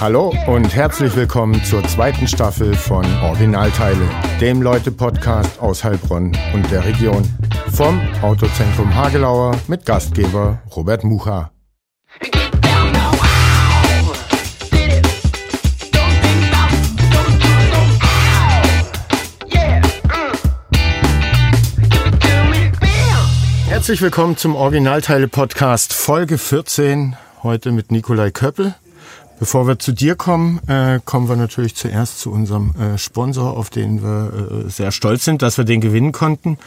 Hallo und herzlich willkommen zur zweiten Staffel von Originalteile, dem Leute-Podcast aus Heilbronn und der Region. Vom Autozentrum Hagelauer mit Gastgeber Robert Mucha. Herzlich willkommen zum Originalteile-Podcast Folge 14, heute mit Nikolai Köppel. Bevor wir zu dir kommen, äh, kommen wir natürlich zuerst zu unserem äh, Sponsor, auf den wir äh, sehr stolz sind, dass wir den gewinnen konnten.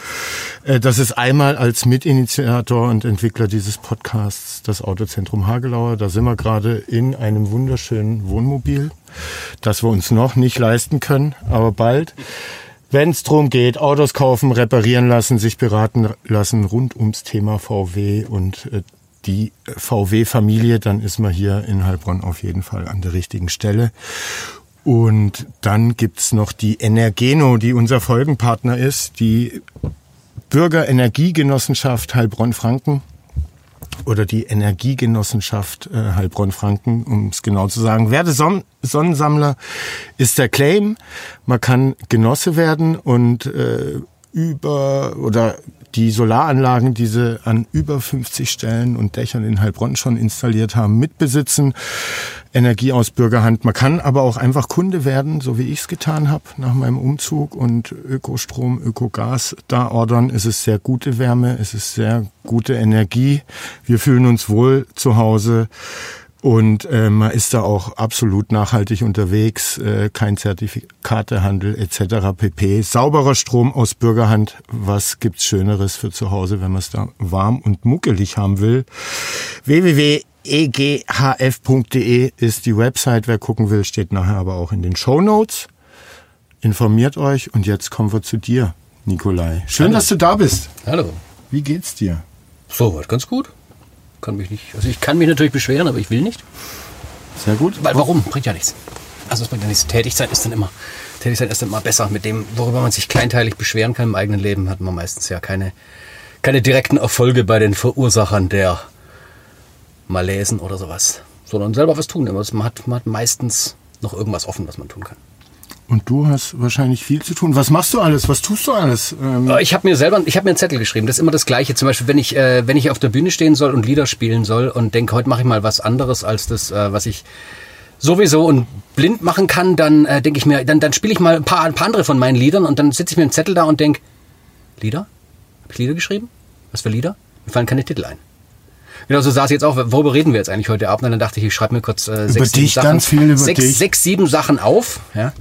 Äh, das ist einmal als Mitinitiator und Entwickler dieses Podcasts das Autozentrum Hagelauer. Da sind wir gerade in einem wunderschönen Wohnmobil, das wir uns noch nicht leisten können, aber bald. Wenn es darum geht, Autos kaufen, reparieren lassen, sich beraten lassen rund ums Thema VW und äh, die VW-Familie, dann ist man hier in Heilbronn auf jeden Fall an der richtigen Stelle. Und dann gibt's noch die Energeno, die unser Folgenpartner ist, die Bürgerenergiegenossenschaft Heilbronn-Franken oder die Energiegenossenschaft äh, Heilbronn-Franken, um es genau zu sagen. Werde Son Sonnensammler ist der Claim. Man kann Genosse werden und äh, über oder die Solaranlagen, die sie an über 50 Stellen und Dächern in Heilbronn schon installiert haben, mitbesitzen. Energie aus Bürgerhand. Man kann aber auch einfach Kunde werden, so wie ich es getan habe nach meinem Umzug und Ökostrom, Ökogas da ordern. Es ist sehr gute Wärme, es ist sehr gute Energie. Wir fühlen uns wohl zu Hause. Und äh, man ist da auch absolut nachhaltig unterwegs, äh, kein Zertifikatehandel etc. pp. Sauberer Strom aus Bürgerhand, was gibt's Schöneres für zu Hause, wenn man es da warm und muckelig haben will? www.eghf.de ist die Website, wer gucken will, steht nachher aber auch in den Show Notes. Informiert euch und jetzt kommen wir zu dir, Nikolai. Schön, Hallo. dass du da bist. Hallo. Wie geht's dir? So, weit ganz gut. Kann mich nicht. Also ich kann mich natürlich beschweren, aber ich will nicht. Sehr gut. Weil warum? Bringt ja nichts. Also es bringt ja nichts. Tätig sein ist dann immer. Tätig sein ist dann immer besser. Mit dem, worüber man sich kleinteilig beschweren kann im eigenen Leben, hat man meistens ja keine, keine direkten Erfolge bei den Verursachern der Malaisen oder sowas. Sondern selber was tun. Man hat, man hat meistens noch irgendwas offen, was man tun kann. Und du hast wahrscheinlich viel zu tun. Was machst du alles? Was tust du alles? Ähm, Ich habe mir selber, ich habe mir einen Zettel geschrieben. Das ist immer das Gleiche. Zum Beispiel, wenn ich, äh, wenn ich auf der Bühne stehen soll und Lieder spielen soll und denke, heute mache ich mal was anderes als das, äh, was ich sowieso und blind machen kann, dann äh, denke ich mir, dann, dann spiele ich mal ein paar, ein paar andere von meinen Liedern und dann sitze ich mir einen Zettel da und denke, Lieder? Habe ich Lieder geschrieben? Was für Lieder? Mir fallen keine Titel ein. Genau, so saß ich jetzt auch. Worüber reden wir jetzt eigentlich heute Abend? Und dann dachte ich, ich schreibe mir kurz äh, sechs, sieben Sachen, sechs, sechs, sieben Sachen auf. Ja.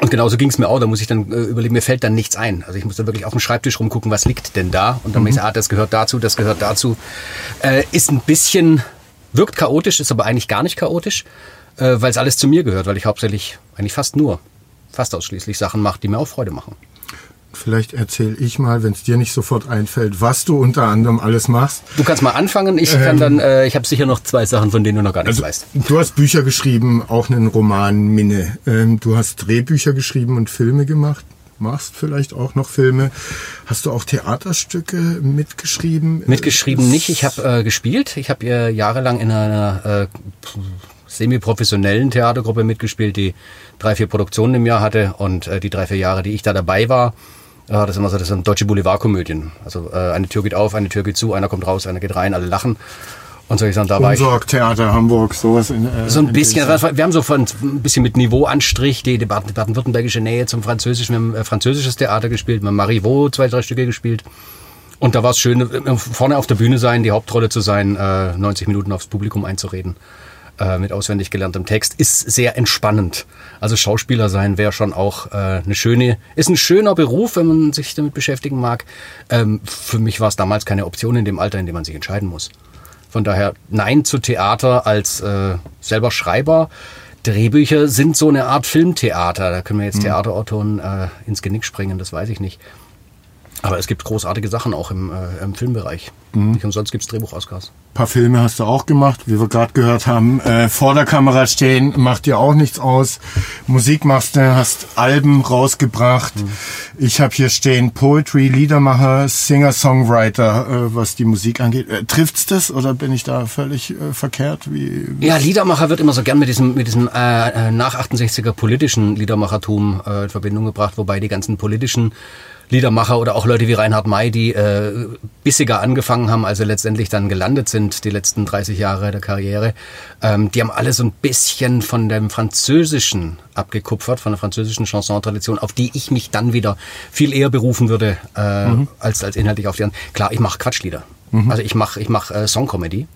Und genauso ging es mir auch. Da muss ich dann äh, überlegen, mir fällt dann nichts ein. Also ich muss dann wirklich auf dem Schreibtisch rumgucken, was liegt denn da? Und dann mhm. ich, ah, das gehört dazu, das gehört dazu. Äh, ist ein bisschen, wirkt chaotisch, ist aber eigentlich gar nicht chaotisch, äh, weil es alles zu mir gehört, weil ich hauptsächlich eigentlich fast nur, fast ausschließlich Sachen mache, die mir auch Freude machen. Vielleicht erzähle ich mal, wenn es dir nicht sofort einfällt, was du unter anderem alles machst. Du kannst mal anfangen. Ich kann dann, äh, ich habe sicher noch zwei Sachen, von denen du noch gar nichts weißt. Du hast Bücher geschrieben, auch einen Roman Minne. Ähm, du hast Drehbücher geschrieben und Filme gemacht. Machst vielleicht auch noch Filme. Hast du auch Theaterstücke mitgeschrieben? Mitgeschrieben nicht. Ich habe äh, gespielt. Ich habe äh, jahrelang in einer äh, semi-professionellen Theatergruppe mitgespielt, die drei, vier Produktionen im Jahr hatte. Und äh, die drei, vier Jahre, die ich da dabei war, das sind immer so, das sind deutsche Boulevardkomödien. Also äh, eine Tür geht auf, eine Tür geht zu, einer kommt raus, einer geht rein, alle lachen. Und so ich sagen, da war ich. Umsorg, Theater, Hamburg, sowas in äh, So ein in bisschen. Wir haben so von, ein bisschen mit Niveauanstrich die, die baden- baden-württembergische Nähe zum Französischen. Wir haben äh, französisches Theater gespielt, wir haben Marivaux zwei, drei Stücke gespielt. Und da war es schön, äh, vorne auf der Bühne sein, die Hauptrolle zu sein, äh, 90 Minuten aufs Publikum einzureden. Äh, mit auswendig gelerntem Text ist sehr entspannend. Also Schauspieler sein wäre schon auch äh, eine schöne, ist ein schöner Beruf, wenn man sich damit beschäftigen mag. Ähm, für mich war es damals keine Option in dem Alter, in dem man sich entscheiden muss. Von daher Nein zu Theater als äh, selber Schreiber. Drehbücher sind so eine Art Filmtheater. Da können wir jetzt Theaterautoren äh, ins Genick springen, das weiß ich nicht. Aber es gibt großartige Sachen auch im, äh, im Filmbereich. Mhm. Nicht umsonst gibt es Drehbuch-Oscars. Ein paar Filme hast du auch gemacht, wie wir gerade gehört haben. Äh, vor der Kamera stehen macht dir auch nichts aus. Musik machst du, hast Alben rausgebracht. Mhm. Ich habe hier stehen Poetry, Liedermacher, Singer, Songwriter, äh, was die Musik angeht. Äh, trifft's das oder bin ich da völlig äh, verkehrt? Wie, ja, Liedermacher wird immer so gern mit diesem, mit diesem äh, äh nach 68er politischen Liedermachertum äh, in Verbindung gebracht, wobei die ganzen politischen Liedermacher oder auch Leute wie Reinhard May, die äh, bissiger angefangen haben, also letztendlich dann gelandet sind, die letzten 30 Jahre der Karriere, ähm, die haben alle so ein bisschen von dem Französischen abgekupfert, von der französischen Chanson-Tradition, auf die ich mich dann wieder viel eher berufen würde, äh, mhm. als, als inhaltlich auf die anderen. Klar, ich mache Quatschlieder. Mhm. Also ich mache ich mach, äh, Songcomedy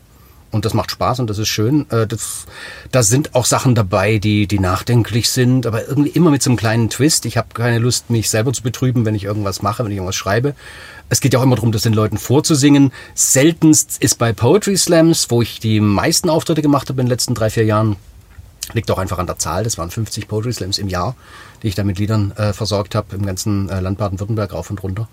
und das macht Spaß und das ist schön. Äh, das, da sind auch Sachen dabei, die, die nachdenklich sind, aber irgendwie immer mit so einem kleinen Twist. Ich habe keine Lust, mich selber zu betrüben, wenn ich irgendwas mache, wenn ich irgendwas schreibe. Es geht ja auch immer darum, das den Leuten vorzusingen. Seltenst ist bei Poetry Slams, wo ich die meisten Auftritte gemacht habe in den letzten drei, vier Jahren, liegt auch einfach an der Zahl. Das waren 50 Poetry Slams im Jahr, die ich da mit Liedern äh, versorgt habe, im ganzen äh, Land Baden-Württemberg rauf und runter.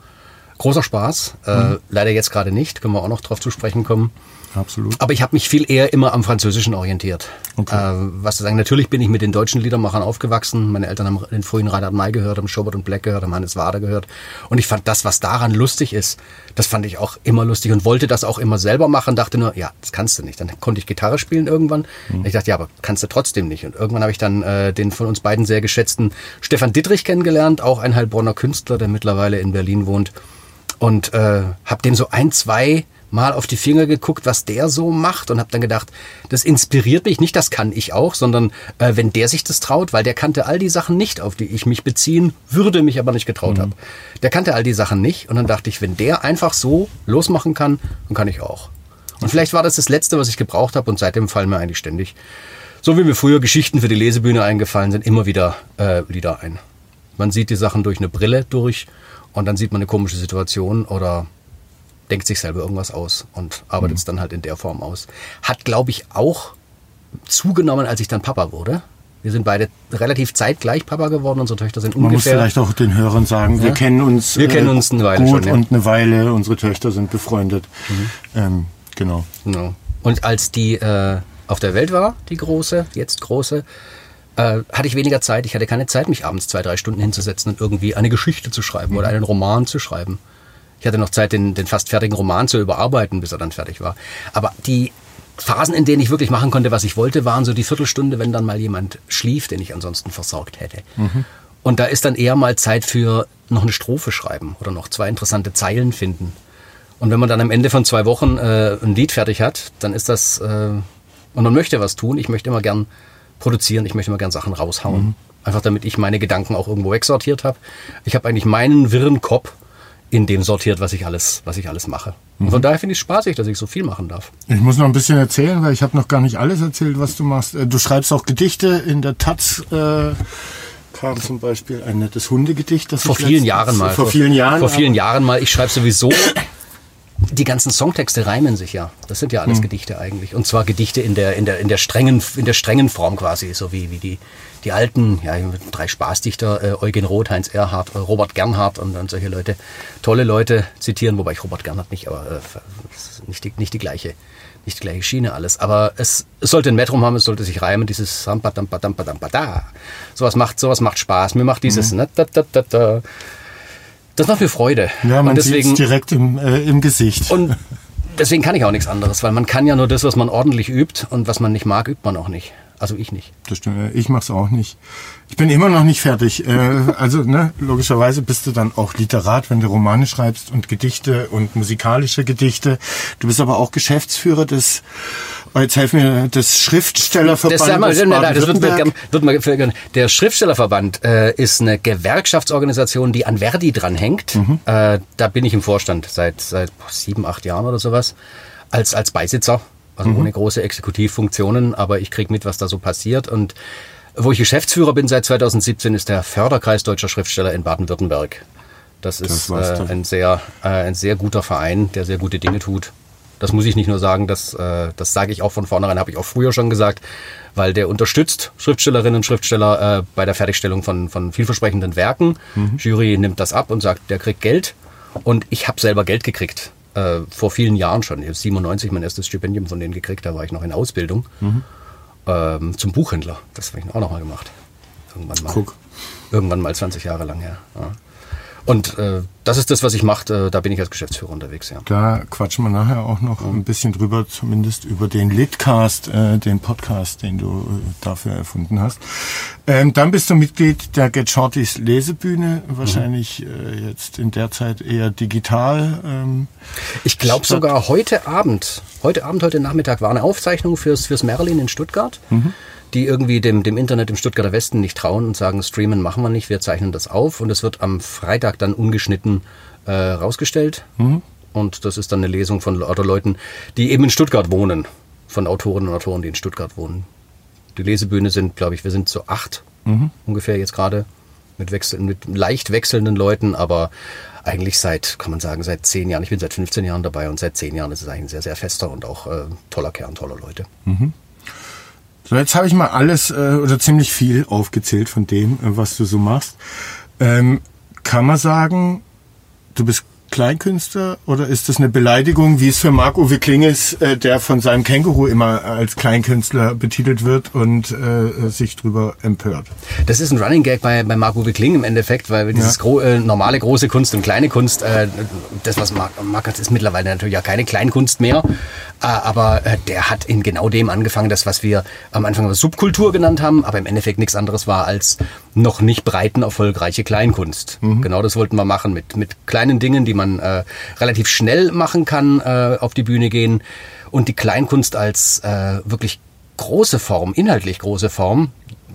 Großer Spaß. Äh, mhm. Leider jetzt gerade nicht, können wir auch noch drauf zu sprechen kommen. Absolut. Aber ich habe mich viel eher immer am Französischen orientiert. Okay. Äh, was zu sagen, natürlich bin ich mit den deutschen Liedermachern aufgewachsen. Meine Eltern haben den frühen Reinhard May gehört, haben Schobert und Black gehört, haben Hannes Wader gehört. Und ich fand das, was daran lustig ist, das fand ich auch immer lustig und wollte das auch immer selber machen. Dachte nur, ja, das kannst du nicht. Dann konnte ich Gitarre spielen irgendwann. Mhm. Ich dachte, ja, aber kannst du trotzdem nicht. Und irgendwann habe ich dann äh, den von uns beiden sehr geschätzten Stefan Dittrich kennengelernt, auch ein Heilbronner Künstler, der mittlerweile in Berlin wohnt. Und äh, habe dem so ein, zwei mal auf die Finger geguckt, was der so macht und habe dann gedacht, das inspiriert mich nicht, das kann ich auch, sondern äh, wenn der sich das traut, weil der kannte all die Sachen nicht, auf die ich mich beziehen würde, mich aber nicht getraut mhm. habe. Der kannte all die Sachen nicht und dann dachte ich, wenn der einfach so losmachen kann, dann kann ich auch. Und vielleicht war das das Letzte, was ich gebraucht habe und seitdem fallen mir eigentlich ständig, so wie mir früher Geschichten für die Lesebühne eingefallen sind, immer wieder äh, Lieder ein. Man sieht die Sachen durch eine Brille durch und dann sieht man eine komische Situation oder denkt sich selber irgendwas aus und arbeitet mhm. es dann halt in der Form aus. Hat, glaube ich, auch zugenommen, als ich dann Papa wurde. Wir sind beide relativ zeitgleich Papa geworden. Unsere Töchter sind Man ungefähr. Man muss vielleicht auch den Hörern sagen, ja? wir kennen uns. Wir kennen uns eine Weile gut schon, ja. und eine Weile. Unsere Töchter sind befreundet. Mhm. Ähm, genau. genau. Und als die äh, auf der Welt war, die große, jetzt große, äh, hatte ich weniger Zeit. Ich hatte keine Zeit, mich abends zwei, drei Stunden hinzusetzen und irgendwie eine Geschichte zu schreiben mhm. oder einen Roman zu schreiben. Ich hatte noch Zeit, den, den fast fertigen Roman zu überarbeiten, bis er dann fertig war. Aber die Phasen, in denen ich wirklich machen konnte, was ich wollte, waren so die Viertelstunde, wenn dann mal jemand schlief, den ich ansonsten versorgt hätte. Mhm. Und da ist dann eher mal Zeit für noch eine Strophe schreiben oder noch zwei interessante Zeilen finden. Und wenn man dann am Ende von zwei Wochen äh, ein Lied fertig hat, dann ist das, äh, und man möchte was tun, ich möchte immer gern produzieren, ich möchte immer gern Sachen raushauen. Mhm. Einfach damit ich meine Gedanken auch irgendwo wegsortiert habe. Ich habe eigentlich meinen wirren Kopf in dem sortiert, was ich alles, was ich alles mache. Und von mhm. daher finde ich es spaßig, dass ich so viel machen darf. Ich muss noch ein bisschen erzählen, weil ich habe noch gar nicht alles erzählt, was du machst. Äh, du schreibst auch Gedichte in der Taz. Äh kam zum Beispiel ein nettes Hundegedicht, das vor vielen Jahren mal vor, vor vielen Jahren vor vielen Jahren mal. Ich schreibe sowieso die ganzen Songtexte reimen sich ja. Das sind ja alles hm. Gedichte eigentlich. Und zwar Gedichte in der, in der, in der strengen, in der strengen Form quasi, so wie, wie die, die alten, ja, drei Spaßdichter, äh, Eugen Roth, Heinz Erhardt, äh, Robert Gernhardt und dann solche Leute, tolle Leute zitieren, wobei ich Robert Gernhardt nicht, aber äh, nicht, die, nicht die gleiche, nicht die gleiche Schiene alles. Aber es, es sollte ein Metrum haben, es sollte sich reimen, dieses da. Sowas macht, sowas macht Spaß. Mir macht dieses, mhm. ne, da, da, da, da. Das macht mir Freude. Ja, man sieht direkt im, äh, im Gesicht. Und deswegen kann ich auch nichts anderes, weil man kann ja nur das, was man ordentlich übt und was man nicht mag, übt man auch nicht. Also ich nicht. Das stimmt. Ich mach's auch nicht. Ich bin immer noch nicht fertig. Äh, also ne, logischerweise bist du dann auch Literat, wenn du Romane schreibst und Gedichte und musikalische Gedichte. Du bist aber auch Geschäftsführer des oh, Jetzt helfen mir das Schriftstellerverband. Das, mal, nein, das wird, wird mal, der Schriftstellerverband äh, ist eine Gewerkschaftsorganisation, die an Verdi dranhängt. Mhm. Äh, da bin ich im Vorstand seit seit sieben, acht Jahren oder sowas als als Beisitzer also mhm. ohne große Exekutivfunktionen, aber ich kriege mit, was da so passiert. Und wo ich Geschäftsführer bin seit 2017, ist der Förderkreis Deutscher Schriftsteller in Baden-Württemberg. Das ist das äh, ein, sehr, äh, ein sehr guter Verein, der sehr gute Dinge tut. Das muss ich nicht nur sagen, das, äh, das sage ich auch von vornherein, habe ich auch früher schon gesagt, weil der unterstützt Schriftstellerinnen und Schriftsteller äh, bei der Fertigstellung von, von vielversprechenden Werken. Mhm. Jury nimmt das ab und sagt, der kriegt Geld Und ich habe selber Geld gekriegt. Äh, vor vielen Jahren schon. Ich habe 97 mein erstes Stipendium von denen gekriegt. Da war ich noch in Ausbildung. Mhm. Ähm, zum Buchhändler. Das habe ich auch noch mal gemacht. Irgendwann mal. Guck. Irgendwann mal 20 Jahre lang her. Ja. Und äh, das ist das, was ich mache. Äh, da bin ich als Geschäftsführer unterwegs. Ja. Da quatschen wir nachher auch noch ein bisschen drüber, zumindest über den Litcast, äh, den Podcast, den du äh, dafür erfunden hast. Ähm, dann bist du Mitglied der Get Shortys Lesebühne, wahrscheinlich mhm. äh, jetzt in der Zeit eher digital. Ähm, ich glaube sogar heute Abend, heute Abend, heute Nachmittag war eine Aufzeichnung fürs, fürs Merlin in Stuttgart. Mhm die irgendwie dem, dem Internet im Stuttgarter Westen nicht trauen und sagen, streamen machen wir nicht, wir zeichnen das auf und es wird am Freitag dann ungeschnitten äh, rausgestellt. Mhm. Und das ist dann eine Lesung von lauter Leuten, die eben in Stuttgart wohnen, von Autorinnen und Autoren, die in Stuttgart wohnen. Die Lesebühne sind, glaube ich, wir sind so acht mhm. ungefähr jetzt gerade mit, wechsel, mit leicht wechselnden Leuten, aber eigentlich seit, kann man sagen, seit zehn Jahren. Ich bin seit 15 Jahren dabei und seit zehn Jahren ist es eigentlich ein sehr, sehr fester und auch äh, toller Kern, toller Leute. Mhm. So, jetzt habe ich mal alles äh, oder ziemlich viel aufgezählt von dem, äh, was du so machst. Ähm, kann man sagen, du bist Kleinkünstler oder ist das eine Beleidigung, wie es für Marc-Uwe Kling ist, äh, der von seinem Känguru immer als Kleinkünstler betitelt wird und äh, sich drüber empört? Das ist ein Running Gag bei, bei Marc-Uwe Kling im Endeffekt, weil dieses ja. gro äh, normale große Kunst und kleine Kunst, äh, das was Marc, Marc hat, ist mittlerweile natürlich ja keine Kleinkunst mehr, äh, aber äh, der hat in genau dem angefangen, das was wir am Anfang Subkultur genannt haben, aber im Endeffekt nichts anderes war als noch nicht breiten erfolgreiche Kleinkunst. Mhm. Genau das wollten wir machen mit, mit kleinen Dingen, die man äh, relativ schnell machen kann, äh, auf die Bühne gehen und die Kleinkunst als äh, wirklich große Form, inhaltlich große Form,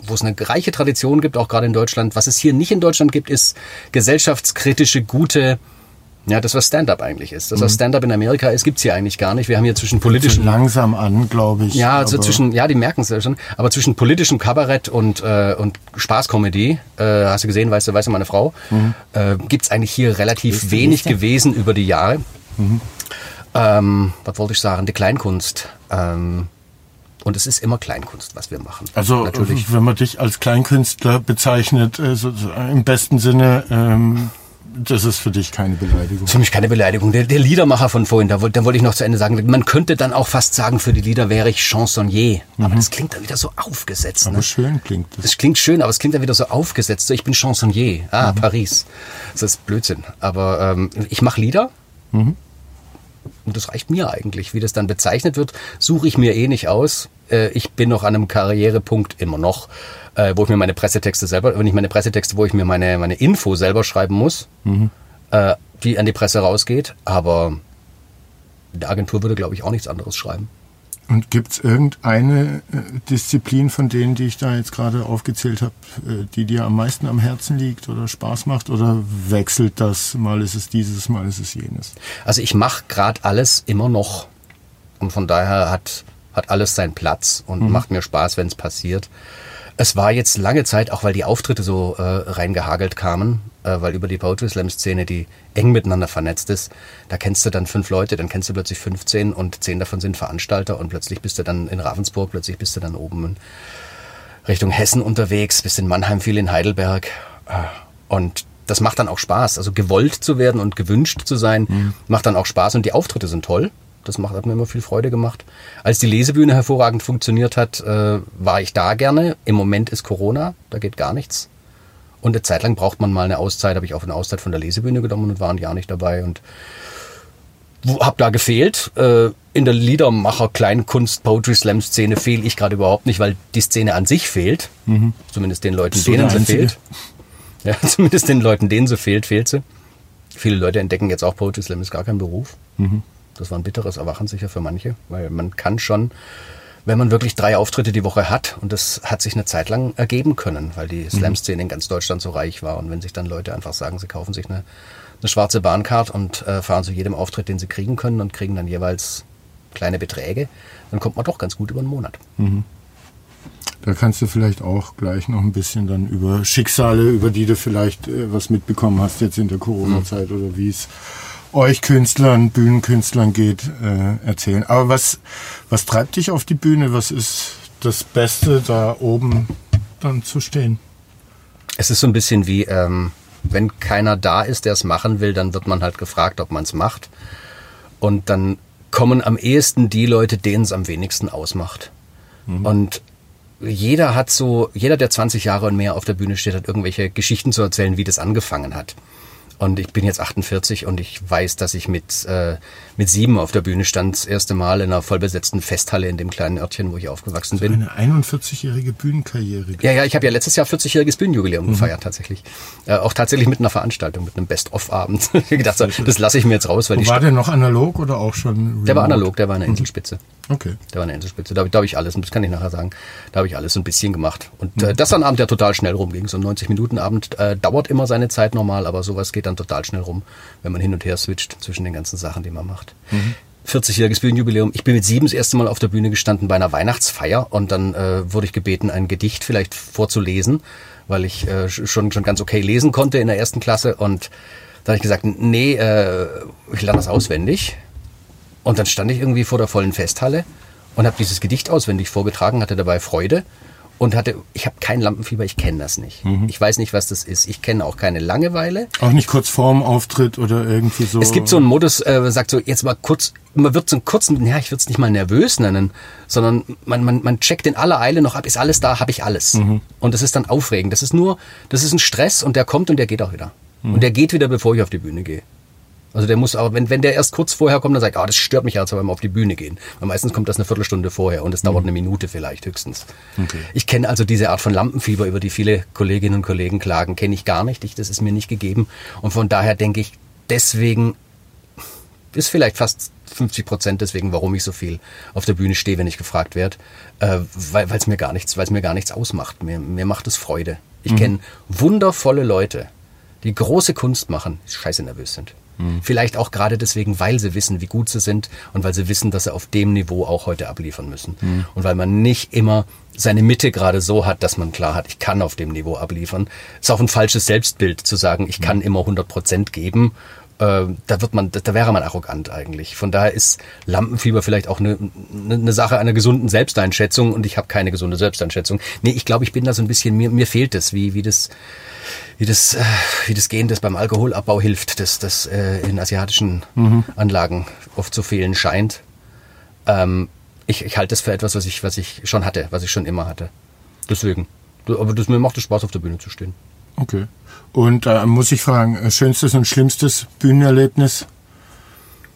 wo es eine reiche Tradition gibt, auch gerade in Deutschland. Was es hier nicht in Deutschland gibt, ist gesellschaftskritische, gute ja, das was Stand-up eigentlich ist. Das was mhm. Stand-up in Amerika ist, gibt's hier eigentlich gar nicht. Wir haben hier zwischen politischen langsam an, glaube ich. Ja, also zwischen ja, die merken es ja schon, aber zwischen politischem Kabarett und äh, und Spaßkomödie, äh, hast du gesehen, weißt du, weißt du meine Frau, mhm. äh, gibt's eigentlich hier relativ wenig gewesen über die Jahre. Mhm. Ähm, was wollte ich sagen? Die Kleinkunst. Ähm, und es ist immer Kleinkunst, was wir machen. Also natürlich. wenn man dich als Kleinkünstler bezeichnet, äh, so, im besten Sinne, ähm, das ist für dich keine Beleidigung. Für mich keine Beleidigung. Der, der Liedermacher von vorhin, da, da wollte ich noch zu Ende sagen, man könnte dann auch fast sagen, für die Lieder wäre ich Chansonnier. Mhm. Aber das klingt dann wieder so aufgesetzt. Aber ne? schön klingt das. Das klingt schön, aber es klingt dann wieder so aufgesetzt. So, ich bin Chansonnier. Ah, mhm. Paris. Das ist Blödsinn. Aber ähm, ich mache Lieder. Mhm. Und das reicht mir eigentlich. Wie das dann bezeichnet wird, suche ich mir eh nicht aus. Äh, ich bin noch an einem Karrierepunkt immer noch äh, wo ich mir meine Pressetexte selber, wenn ich meine Pressetexte, wo ich mir meine, meine Info selber schreiben muss, mhm. äh, die an die Presse rausgeht. Aber die Agentur würde, glaube ich, auch nichts anderes schreiben. Und gibt es irgendeine äh, Disziplin von denen, die ich da jetzt gerade aufgezählt habe, äh, die dir am meisten am Herzen liegt oder Spaß macht? Oder wechselt das? Mal ist es dieses, mal ist es jenes? Also ich mache gerade alles immer noch. Und von daher hat, hat alles seinen Platz und mhm. macht mir Spaß, wenn es passiert. Es war jetzt lange Zeit, auch weil die Auftritte so äh, reingehagelt kamen, äh, weil über die Poetry Slam Szene, die eng miteinander vernetzt ist, da kennst du dann fünf Leute, dann kennst du plötzlich 15 und zehn davon sind Veranstalter und plötzlich bist du dann in Ravensburg, plötzlich bist du dann oben in Richtung Hessen unterwegs, bist in Mannheim, viel in Heidelberg äh, und das macht dann auch Spaß. Also gewollt zu werden und gewünscht zu sein, mhm. macht dann auch Spaß und die Auftritte sind toll. Das macht, hat mir immer viel Freude gemacht. Als die Lesebühne hervorragend funktioniert hat, äh, war ich da gerne. Im Moment ist Corona, da geht gar nichts. Und eine Zeit lang braucht man mal eine Auszeit, habe ich auch eine Auszeit von der Lesebühne genommen und war ein Jahr nicht dabei und habe da gefehlt. Äh, in der Liedermacher Kleinkunst Poetry Slam Szene fehle ich gerade überhaupt nicht, weil die Szene an sich fehlt. Mhm. Zumindest den Leuten, denen sie fehlt. Ja, zumindest den Leuten, denen sie fehlt, fehlt sie. Viele Leute entdecken jetzt auch Poetry Slam ist gar kein Beruf. Mhm. Das war ein bitteres Erwachen sicher für manche, weil man kann schon, wenn man wirklich drei Auftritte die Woche hat, und das hat sich eine Zeit lang ergeben können, weil die mhm. Slam-Szene in ganz Deutschland so reich war. Und wenn sich dann Leute einfach sagen, sie kaufen sich eine, eine schwarze Bahncard und äh, fahren zu jedem Auftritt, den sie kriegen können und kriegen dann jeweils kleine Beträge, dann kommt man doch ganz gut über einen Monat. Mhm. Da kannst du vielleicht auch gleich noch ein bisschen dann über Schicksale, über die du vielleicht äh, was mitbekommen hast jetzt in der Corona-Zeit mhm. oder wie es euch Künstlern, Bühnenkünstlern geht, äh, erzählen. Aber was, was treibt dich auf die Bühne? Was ist das Beste, da oben dann zu stehen? Es ist so ein bisschen wie, ähm, wenn keiner da ist, der es machen will, dann wird man halt gefragt, ob man es macht. Und dann kommen am ehesten die Leute, denen es am wenigsten ausmacht. Mhm. Und jeder hat so, jeder, der 20 Jahre und mehr auf der Bühne steht, hat irgendwelche Geschichten zu erzählen, wie das angefangen hat. Und ich bin jetzt 48 und ich weiß, dass ich mit, äh, mit sieben auf der Bühne stand, das erste Mal in einer vollbesetzten Festhalle in dem kleinen Örtchen, wo ich aufgewachsen also bin. Eine 41-jährige Bühnenkarriere. Ja, ja, ich habe ja letztes Jahr 40-jähriges Bühnenjubiläum mhm. gefeiert tatsächlich. Äh, auch tatsächlich mit einer Veranstaltung, mit einem Best-of-Abend. ich gedacht, so, das lasse ich mir jetzt raus. Weil und war der noch analog oder auch schon remote? Der war analog, der war eine Inselspitze. Okay. Der war eine Inselspitze. Da, da habe ich alles, und das kann ich nachher sagen, da habe ich alles ein bisschen gemacht. Und äh, das dann Abend, der total schnell rumging. So ein 90-Minuten-Abend äh, dauert immer seine Zeit normal, aber sowas geht dann total schnell rum, wenn man hin und her switcht zwischen den ganzen Sachen, die man macht. Mhm. 40-jähriges Bühnenjubiläum. Ich bin mit sieben das erste Mal auf der Bühne gestanden bei einer Weihnachtsfeier und dann äh, wurde ich gebeten, ein Gedicht vielleicht vorzulesen, weil ich äh, schon, schon ganz okay lesen konnte in der ersten Klasse und da habe ich gesagt, nee, äh, ich lerne das auswendig. Und dann stand ich irgendwie vor der vollen Festhalle und habe dieses Gedicht auswendig vorgetragen, hatte dabei Freude und hatte, ich habe kein Lampenfieber, ich kenne das nicht. Mhm. Ich weiß nicht, was das ist. Ich kenne auch keine Langeweile. Auch nicht kurz vorm Auftritt oder irgendwie so. Es gibt so einen Modus, äh, sagt so, jetzt mal kurz, man wird so einen kurzen, ja, ich würde es nicht mal nervös nennen, sondern man, man, man checkt in aller Eile noch ab, ist alles da, habe ich alles. Mhm. Und das ist dann aufregend. Das ist nur, das ist ein Stress und der kommt und der geht auch wieder. Mhm. Und der geht wieder, bevor ich auf die Bühne gehe. Also der muss auch, wenn, wenn der erst kurz vorher kommt, dann sagt, ah, das stört mich jetzt, wenn wir auf die Bühne gehen. Weil meistens kommt das eine Viertelstunde vorher und es mhm. dauert eine Minute vielleicht höchstens. Okay. Ich kenne also diese Art von Lampenfieber, über die viele Kolleginnen und Kollegen klagen, kenne ich gar nicht. Ich, das ist mir nicht gegeben. Und von daher denke ich, deswegen ist vielleicht fast 50 Prozent deswegen, warum ich so viel auf der Bühne stehe, wenn ich gefragt werde, äh, weil es mir gar nichts, weil es mir gar nichts ausmacht. Mir, mir macht es Freude. Ich mhm. kenne wundervolle Leute, die große Kunst machen, scheiße nervös sind. Mhm. Vielleicht auch gerade deswegen, weil sie wissen, wie gut sie sind und weil sie wissen, dass sie auf dem Niveau auch heute abliefern müssen. Mhm. Und weil man nicht immer seine Mitte gerade so hat, dass man klar hat, ich kann auf dem Niveau abliefern. Ist auch ein falsches Selbstbild zu sagen, ich kann mhm. immer 100 Prozent geben äh, da wird man, da wäre man arrogant eigentlich. Von daher ist Lampenfieber vielleicht auch eine, eine Sache einer gesunden Selbsteinschätzung und ich habe keine gesunde Selbsteinschätzung. Nee, ich glaube, ich bin da so ein bisschen, mir, mir fehlt es, wie, wie das, wie das, äh, wie das Gehen, das beim Alkoholabbau hilft, das, das äh, in asiatischen mhm. Anlagen oft zu fehlen scheint. Ähm, ich, ich halte das für etwas, was ich, was ich schon hatte, was ich schon immer hatte. Deswegen. Aber das, mir macht es Spaß, auf der Bühne zu stehen. Okay. Und da äh, muss ich fragen, äh, schönstes und schlimmstes Bühnenerlebnis?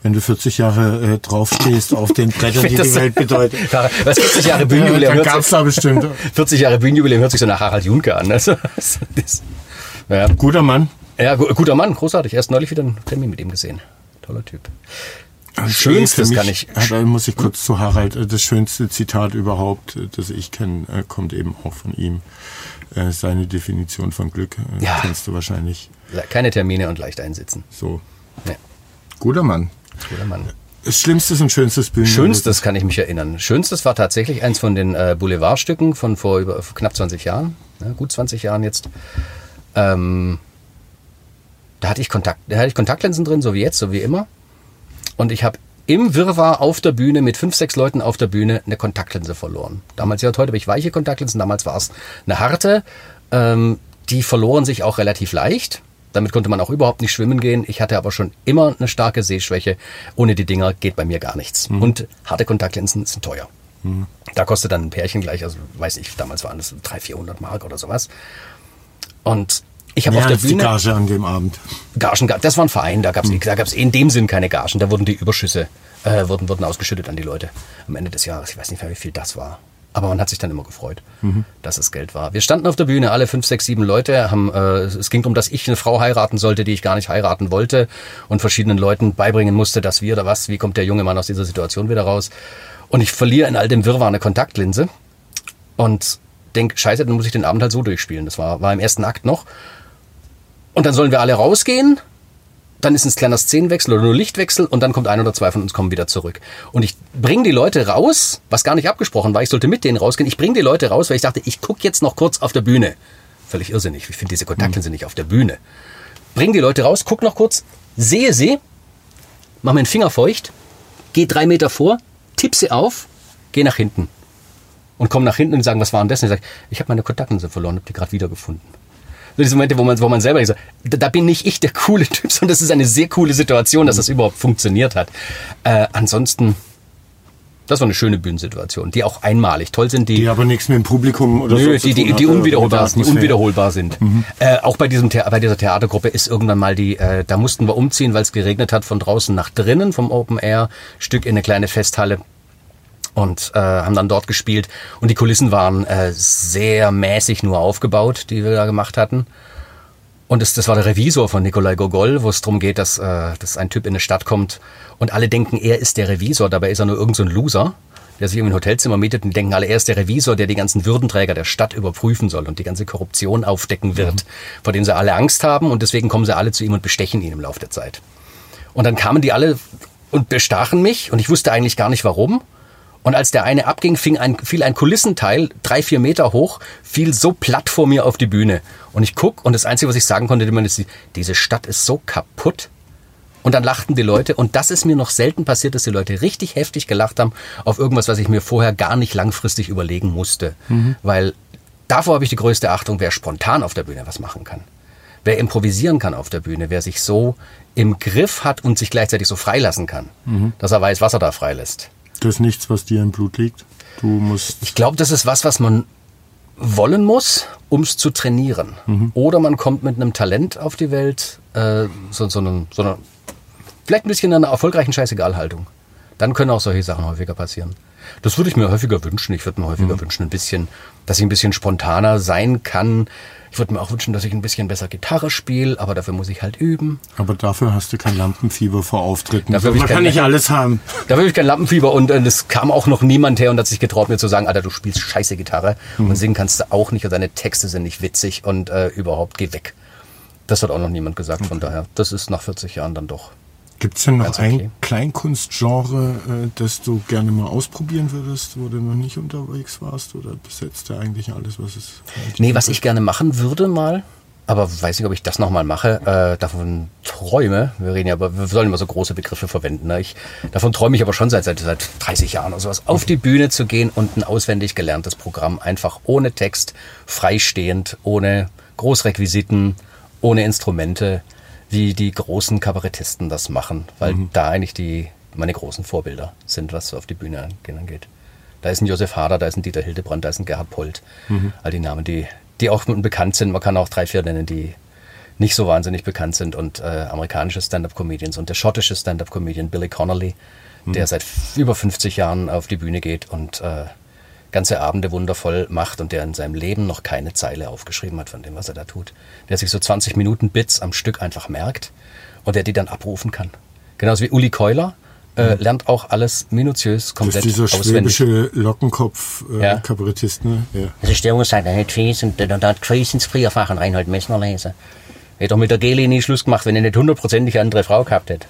Wenn du 40 Jahre äh, draufstehst auf den Brettern, die die Welt bedeutet. Was 40 Jahre Bühnenjubiläum? Ja, gab's da bestimmt. 40 Jahre Bühnenjubiläum hört sich so nach Harald Junke an. Also, das, ja. Guter Mann. Ja, guter Mann, großartig. Erst neulich wieder einen Termin mit ihm gesehen. Toller Typ. Schönstes mich, kann ich. Da muss ich kurz zu Harald. Äh, das schönste Zitat überhaupt, das ich kenne, kommt eben auch von ihm äh, seine Definition von Glück. Äh, ja. Kennst du wahrscheinlich. Keine Termine und leicht einsitzen. So. Ja. Guter Mann. Guter Mann. Schlimmstes und schönstes Bühnen. Schönstes kann ich mich erinnern. Schönstes war tatsächlich eins von den äh, Boulevardstücken von vor über knapp 20 Jahren, ja, gut 20 Jahren jetzt. Ähm, da hatte ich Kontakt, da hatte ich Kontaktlinsen drin, so wie jetzt, so wie immer. Und ich habe im Wirrwarr auf der Bühne mit fünf, sechs Leuten auf der Bühne eine Kontaktlinse verloren. Damals, ja, heute habe ich weiche Kontaktlinsen, damals war es eine harte. Ähm, die verloren sich auch relativ leicht. Damit konnte man auch überhaupt nicht schwimmen gehen. Ich hatte aber schon immer eine starke Sehschwäche. Ohne die Dinger geht bei mir gar nichts. Mhm. Und harte Kontaktlinsen sind teuer. Mhm. Da kostet dann ein Pärchen gleich, also weiß ich, damals waren das 300, 400 Mark oder sowas. Und ich habe auf der Bühne. Die Gage an dem Abend. Gagen, das war ein Verein, da gab es hm. da gab's in dem Sinn keine Gagen, da wurden die Überschüsse äh, wurden, wurden ausgeschüttet an die Leute am Ende des Jahres. Ich weiß nicht mehr, wie viel das war. Aber man hat sich dann immer gefreut, mhm. dass es Geld war. Wir standen auf der Bühne, alle fünf, sechs, sieben Leute. Haben, äh, es ging darum, dass ich eine Frau heiraten sollte, die ich gar nicht heiraten wollte und verschiedenen Leuten beibringen musste, dass wir oder was, wie kommt der junge Mann aus dieser Situation wieder raus. Und ich verliere in all dem Wirrwarr eine Kontaktlinse und denke, scheiße, dann muss ich den Abend halt so durchspielen. Das war, war im ersten Akt noch. Und dann sollen wir alle rausgehen. Dann ist ein kleiner Szenenwechsel oder nur Lichtwechsel und dann kommt ein oder zwei von uns kommen wieder zurück. Und ich bringe die Leute raus, was gar nicht abgesprochen war, ich sollte mit denen rausgehen. Ich bringe die Leute raus, weil ich dachte, ich gucke jetzt noch kurz auf der Bühne. Völlig irrsinnig. Ich finde diese Kontaktlinse mhm. nicht auf der Bühne. Bring die Leute raus, guck noch kurz, sehe sie, mach meinen Finger feucht, geh drei Meter vor, tipp sie auf, geh nach hinten. Und komm nach hinten und sagen, was war denn das? Und ich sage, ich habe meine Kontaktlinse verloren, habe die gerade wiedergefunden. Diese Momente, wo man, wo man selber so, da, da bin nicht ich der coole Typ, sondern das ist eine sehr coole Situation, dass das überhaupt funktioniert hat. Äh, ansonsten, das war eine schöne Bühnensituation, die auch einmalig toll sind. Die, Die aber nichts mit dem Publikum oder Nö, so die, die, die, unwiederholbar, die unwiederholbar sind. Äh, auch bei diesem bei dieser Theatergruppe ist irgendwann mal die, äh, da mussten wir umziehen, weil es geregnet hat, von draußen nach drinnen vom Open Air Stück in eine kleine Festhalle und äh, haben dann dort gespielt und die Kulissen waren äh, sehr mäßig nur aufgebaut, die wir da gemacht hatten. Und das, das war der Revisor von Nikolai Gogol, wo es darum geht, dass, äh, dass ein Typ in eine Stadt kommt und alle denken, er ist der Revisor, dabei ist er nur irgendein so ein Loser, der sich irgendwie ein Hotelzimmer mietet und denken alle, er ist der Revisor, der die ganzen Würdenträger der Stadt überprüfen soll und die ganze Korruption aufdecken wird, vor dem sie alle Angst haben und deswegen kommen sie alle zu ihm und bestechen ihn im Laufe der Zeit. Und dann kamen die alle und bestachen mich und ich wusste eigentlich gar nicht warum. Und als der eine abging, fing ein, fiel ein Kulissenteil, drei, vier Meter hoch, fiel so platt vor mir auf die Bühne. Und ich guck und das Einzige, was ich sagen konnte, ist, diese Stadt ist so kaputt. Und dann lachten die Leute. Und das ist mir noch selten passiert, dass die Leute richtig heftig gelacht haben auf irgendwas, was ich mir vorher gar nicht langfristig überlegen musste. Weil davor habe ich die größte Achtung, wer spontan auf der Bühne was machen kann. Wer improvisieren kann auf der Bühne, wer sich so im Griff hat und sich gleichzeitig so freilassen kann, dass er weiß, was er da freilässt. Das ist nichts, was dir im Blut liegt. Du musst. Ich glaube, das ist was, was man wollen muss, um es zu trainieren. Oder man kommt mit einem Talent auf die Welt, äh, so, so, einem, so einer, vielleicht ein bisschen einer erfolgreichen Scheißegalhaltung. Dann können auch solche Sachen häufiger passieren. Das würde ich mir häufiger wünschen. Ich würde mir häufiger wünschen, ein bisschen, dass ich ein bisschen spontaner sein kann. Ich würde mir auch wünschen, dass ich ein bisschen besser Gitarre spiele, aber dafür muss ich halt üben. Aber dafür hast du kein Lampenfieber vor Auftritten. Dafür ich Man kein- kann nicht alles haben. Da will ich kein Lampenfieber und äh, es kam auch noch niemand her und hat sich getraut, mir zu sagen, Alter, du spielst scheiße Gitarre und singen kannst du auch nicht und deine Texte sind nicht witzig und äh, überhaupt geh weg. Das hat auch noch niemand gesagt, von daher, das ist nach 40 Jahren dann doch. Gibt es denn noch okay. ein Kleinkunstgenre, äh, das du gerne mal ausprobieren würdest, wo du noch nicht unterwegs warst? Oder besetzt du eigentlich alles, was es Nee, was ich gerne machen würde mal, aber weiß nicht, ob ich das nochmal mache, äh, davon träume, wir reden ja, aber wir sollen immer so große Begriffe verwenden, ne? ich, davon träume ich aber schon seit, seit, seit 30 Jahren oder sowas, auf die Bühne zu gehen und ein auswendig gelerntes Programm, einfach ohne Text, freistehend, ohne Großrequisiten, ohne Instrumente, wie die großen Kabarettisten das machen, weil da eigentlich die, meine großen Vorbilder sind, was auf die Bühne angeht. Da ist ein Josef Hader, da ist ein Dieter Hildebrand, da ist ein Gerhard Polt. All die Namen, die, die auch bekannt sind. Man kann auch drei, vier nennen, die nicht so wahnsinnig bekannt sind. Und äh, amerikanische Stand-Up-Comedians und der schottische Stand-Up-Comedian Billy Connolly, der seit über 50 Jahren auf die Bühne geht und äh, ganze Abende wundervoll macht und der in seinem Leben noch keine Zeile aufgeschrieben hat von dem, was er da tut. Der sich so 20 Minuten Bits am Stück einfach merkt und der die dann abrufen kann. Genauso wie Uli Keuler äh, lernt auch alles minutiös, Das komplett ist dieser auswendig. schwäbische Lockenkopf äh, Ja. Ne? Ja. Also Störung sagt, er hat Fies und dann hat Fies ins Frierfach und Reinhold Messner lesen. Hätte doch mit der Geli nie Schluss gemacht, wenn er nicht hundertprozentig eine andere Frau gehabt hätte.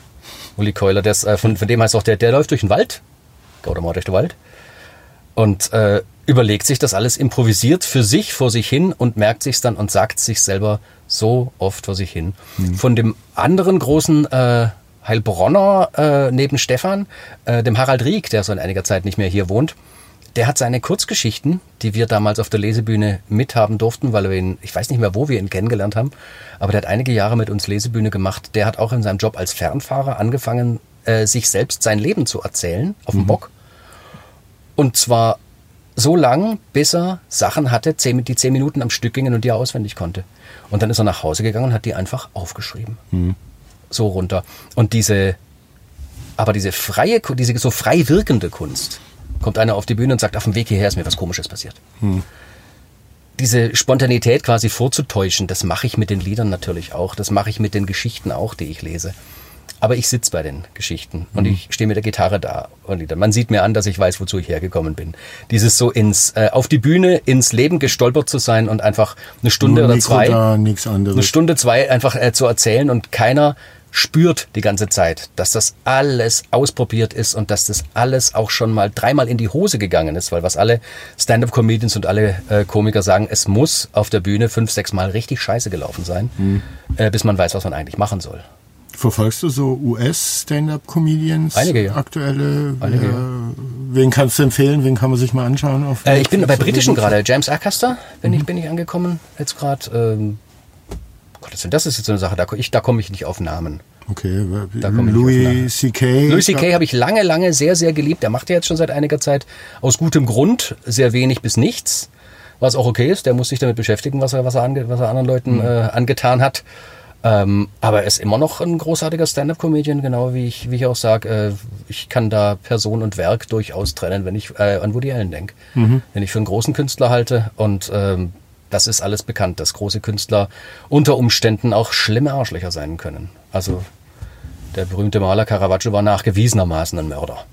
Uli Keuler, das, äh, von, von dem heißt auch, der, der läuft durch den Wald. Oder mal durch den Wald. Und äh, überlegt sich das alles improvisiert für sich vor sich hin und merkt sich's dann und sagt sich selber so oft vor sich hin. Von dem anderen großen äh, Heilbronner äh, neben Stefan, äh, dem Harald Rieck, der so in einiger Zeit nicht mehr hier wohnt, der hat seine Kurzgeschichten, die wir damals auf der Lesebühne mithaben durften, weil wir ihn, ich weiß nicht mehr, wo wir ihn kennengelernt haben, aber der hat einige Jahre mit uns Lesebühne gemacht. Der hat auch in seinem Job als Fernfahrer angefangen, äh, sich selbst sein Leben zu erzählen auf dem Bock. Und zwar so lang, bis er Sachen hatte, die zehn Minuten am Stück gingen und die er auswendig konnte. Und dann ist er nach Hause gegangen und hat die einfach aufgeschrieben. So runter. Und diese, aber diese freie, diese so frei wirkende Kunst, kommt einer auf die Bühne und sagt, auf dem Weg hierher ist mir was Komisches passiert. Diese Spontanität quasi vorzutäuschen, das mache ich mit den Liedern natürlich auch, das mache ich mit den Geschichten auch, die ich lese. Aber ich sitze bei den Geschichten und ich stehe mit der Gitarre da. Und man sieht mir an, dass ich weiß, wozu ich hergekommen bin. Dieses so ins äh, auf die Bühne, ins Leben gestolpert zu sein und einfach eine Stunde Nur oder zwei da, eine. Stunde, zwei einfach äh, zu erzählen und keiner spürt die ganze Zeit, dass das alles ausprobiert ist und dass das alles auch schon mal dreimal in die Hose gegangen ist, weil was alle Stand-up-Comedians und alle äh, Komiker sagen, es muss auf der Bühne fünf, sechs Mal richtig scheiße gelaufen sein, Mhm. äh, bis man weiß, was man eigentlich machen soll. Verfolgst du so US-Stand-Up-Comedians? Einige, ja. Aktuelle? Einige, wer, Wen kannst du empfehlen? Wen kann man sich mal anschauen? Auf Äh, ich bin bei britischen gerade, James Acaster, bin, Mhm. ich, bin ich angekommen, jetzt gerade. Ähm, Gott, das ist jetzt so eine Sache, da, ich, da komme ich nicht auf Namen. Okay, Da komme ich nicht auf Namen. Louis C.K. Louis C.K. habe ich lange, lange sehr, sehr geliebt. Der macht ja jetzt schon seit einiger Zeit aus gutem Grund sehr wenig bis nichts, was auch okay ist. Der muss sich damit beschäftigen, was er, was er, ange, was er anderen Leuten äh, angetan hat. Ähm, aber er ist immer noch ein großartiger Stand-up-Comedian, genau wie ich, wie ich auch sage. Äh, ich kann da Person und Werk durchaus trennen, wenn ich äh, an Woody Allen denke. Wenn ich für einen großen Künstler halte und ähm, das ist alles bekannt, dass große Künstler unter Umständen auch schlimme Arschlöcher sein können. Also der berühmte Maler Caravaggio war nachgewiesenermaßen ein Mörder.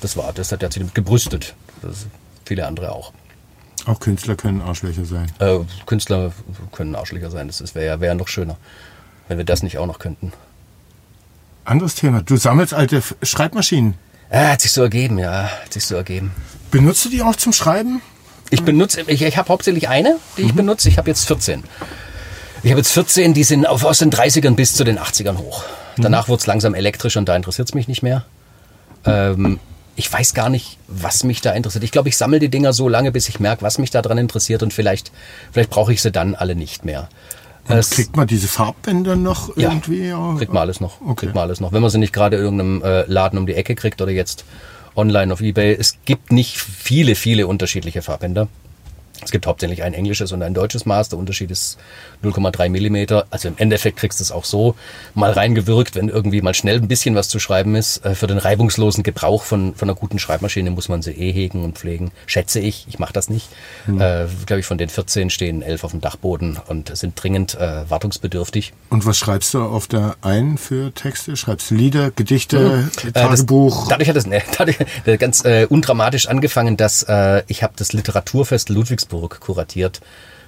Das war, das hat er sich gebrüstet. Das, viele andere auch. Auch Künstler können Arschlöcher sein. Äh, Künstler können Arschlöcher sein. Das wäre ja wär noch schöner, wenn wir das nicht auch noch könnten. Anderes Thema. Du sammelst alte Schreibmaschinen. Ah, hat sich so ergeben, ja, hat sich so ergeben. Benutzt du die auch zum Schreiben? Ich benutze, ich, ich habe hauptsächlich eine, die ich benutze. Ich habe jetzt 14. Ich habe jetzt 14, die sind auf, aus den 30ern bis zu den 80ern hoch. Danach wurde es langsam elektrisch und da interessiert es mich nicht mehr. Ähm, ich weiß gar nicht, was mich da interessiert. Ich glaube, ich sammle die Dinger so lange, bis ich merke, was mich da dran interessiert und vielleicht, vielleicht brauche ich sie dann alle nicht mehr. Und kriegt man diese Farbbänder noch irgendwie? Ja, Kriegt man alles noch. Okay. Kriegt man alles noch. Wenn man sie nicht gerade in irgendeinem äh, Laden um die Ecke kriegt oder jetzt online auf Ebay. Es gibt nicht viele, viele unterschiedliche Farbbänder. Es gibt hauptsächlich ein englisches und ein deutsches Maß. Der Unterschied ist 0,3 Millimeter. Also im Endeffekt kriegst du es auch so mal reingewirkt, wenn irgendwie mal schnell ein bisschen was zu schreiben ist. Äh, Für den reibungslosen Gebrauch von, von einer guten Schreibmaschine muss man sie eh hegen und pflegen. Schätze ich. Ich mache das nicht. Äh, Glaube ich, von den 14 stehen 11 auf dem Dachboden und sind dringend äh, wartungsbedürftig. Und was schreibst du auf der einen für Texte? Schreibst du Lieder, Gedichte, das, Tagebuch? dadurch hat es ne, dadurch, ganz äh, undramatisch angefangen, dass äh, ich habe das Literaturfest Ludwigsburg kuratiert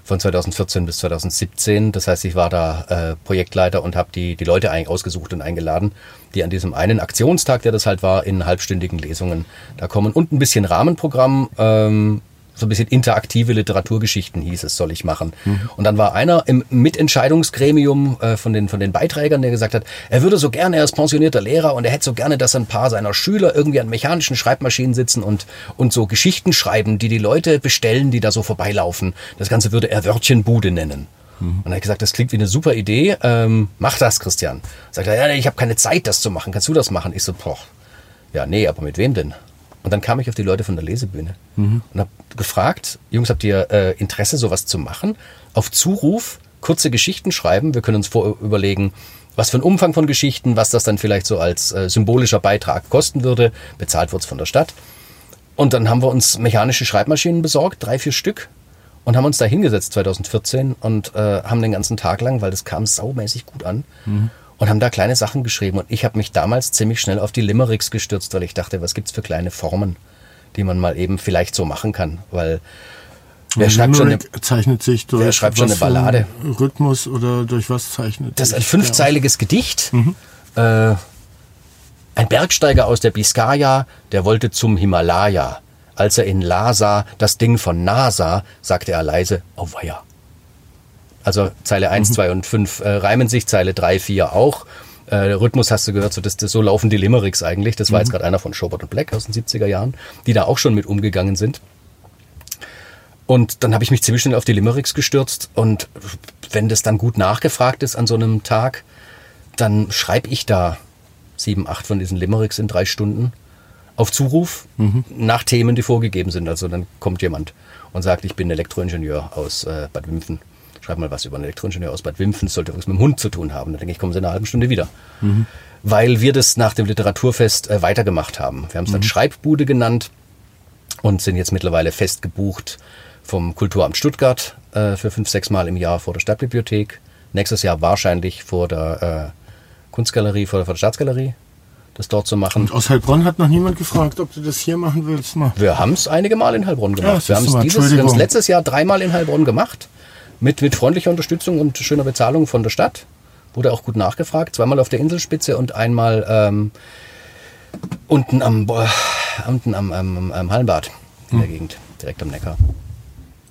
von 2014 bis 2017. Das heißt, ich war da äh, Projektleiter und habe die, die Leute eigentlich ausgesucht und eingeladen, die an diesem einen Aktionstag, der das halt war, in halbstündigen Lesungen da kommen. Und ein bisschen Rahmenprogramm, ähm, so ein bisschen interaktive Literaturgeschichten hieß es, soll ich machen. Und dann war einer im Mitentscheidungsgremium äh, von, den, von den Beiträgern, der gesagt hat, er würde so gerne, er ist pensionierter Lehrer und er hätte so gerne, dass ein paar seiner Schüler irgendwie an mechanischen Schreibmaschinen sitzen und, und so Geschichten schreiben, die die Leute bestellen, die da so vorbeilaufen. Das Ganze würde er Wörtchenbude nennen. Und er hat gesagt, das klingt wie eine super Idee, ähm, mach das, Christian. Sagt er, ja, ich habe keine Zeit, das zu machen. Kannst du das machen? Ich so, boah, ja, nee, aber mit wem denn? Und dann kam ich auf die Leute von der Lesebühne und habe gefragt, Jungs, habt ihr äh, Interesse, sowas zu machen? Auf Zuruf kurze Geschichten schreiben. Wir können uns vor überlegen, was für ein Umfang von Geschichten, was das dann vielleicht so als äh, symbolischer Beitrag kosten würde. Bezahlt wird's von der Stadt. Und dann haben wir uns mechanische Schreibmaschinen besorgt, drei, vier Stück, und haben uns da hingesetzt 2014 und äh, haben den ganzen Tag lang, weil das kam saumäßig gut an, und haben da kleine Sachen geschrieben. Und ich habe mich damals ziemlich schnell auf die Limericks gestürzt, weil ich dachte, was gibt's für kleine Formen, die man mal eben vielleicht so machen kann, weil wer schreibt schon eine, zeichnet sich durch wer schreibt schon eine Ballade? Rhythmus oder durch was zeichnet Das ist ein fünfzeiliges Gedicht. Äh, ein Bergsteiger aus der Biskaya, der wollte zum Himalaya. Als er in Lhasa das Ding von NASA, sagte er leise, auweia. Also Zeile 1, 2 und 5 äh, reimen sich, Zeile 3, 4 auch. Äh, Rhythmus hast du gehört, so, das, das, so laufen die Limericks eigentlich. Das war jetzt gerade einer von Schobert und Black aus den 70er Jahren, die da auch schon mit umgegangen sind. Und dann habe ich mich ziemlich schnell auf die Limericks gestürzt. Und wenn das dann gut nachgefragt ist an so einem Tag, dann schreibe ich da sieben, acht von diesen Limericks in drei Stunden auf Zuruf nach Themen, die vorgegeben sind. Also dann kommt jemand und sagt, ich bin Elektroingenieur aus äh, Bad Wimpfen. Schreib mal was über einen Elektroingenieur aus Bad Wimpfen. Sollte was mit dem Hund zu tun haben. Dann denke ich, kommen Sie in einer halben Stunde wieder. Weil wir das nach dem Literaturfest äh, weitergemacht haben. Wir haben es dann Schreibbude genannt und sind jetzt mittlerweile fest gebucht vom Kulturamt Stuttgart äh, für fünf, sechs Mal im Jahr vor der Stadtbibliothek. Nächstes Jahr wahrscheinlich vor der äh, Kunstgalerie, vor der, vor der Staatsgalerie, das dort zu machen. Und aus Heilbronn hat noch niemand gefragt, ob du das hier machen willst. Mal. Wir haben es einige Mal in Heilbronn Ja, gemacht. dieses, wir haben es letztes Jahr dreimal in Heilbronn gemacht. Mit, mit freundlicher Unterstützung und schöner Bezahlung von der Stadt. Wurde auch gut nachgefragt. Zweimal auf der Inselspitze und einmal ähm, unten am, boah, unten am, am, am Hallenbad in der Gegend, direkt am Neckar.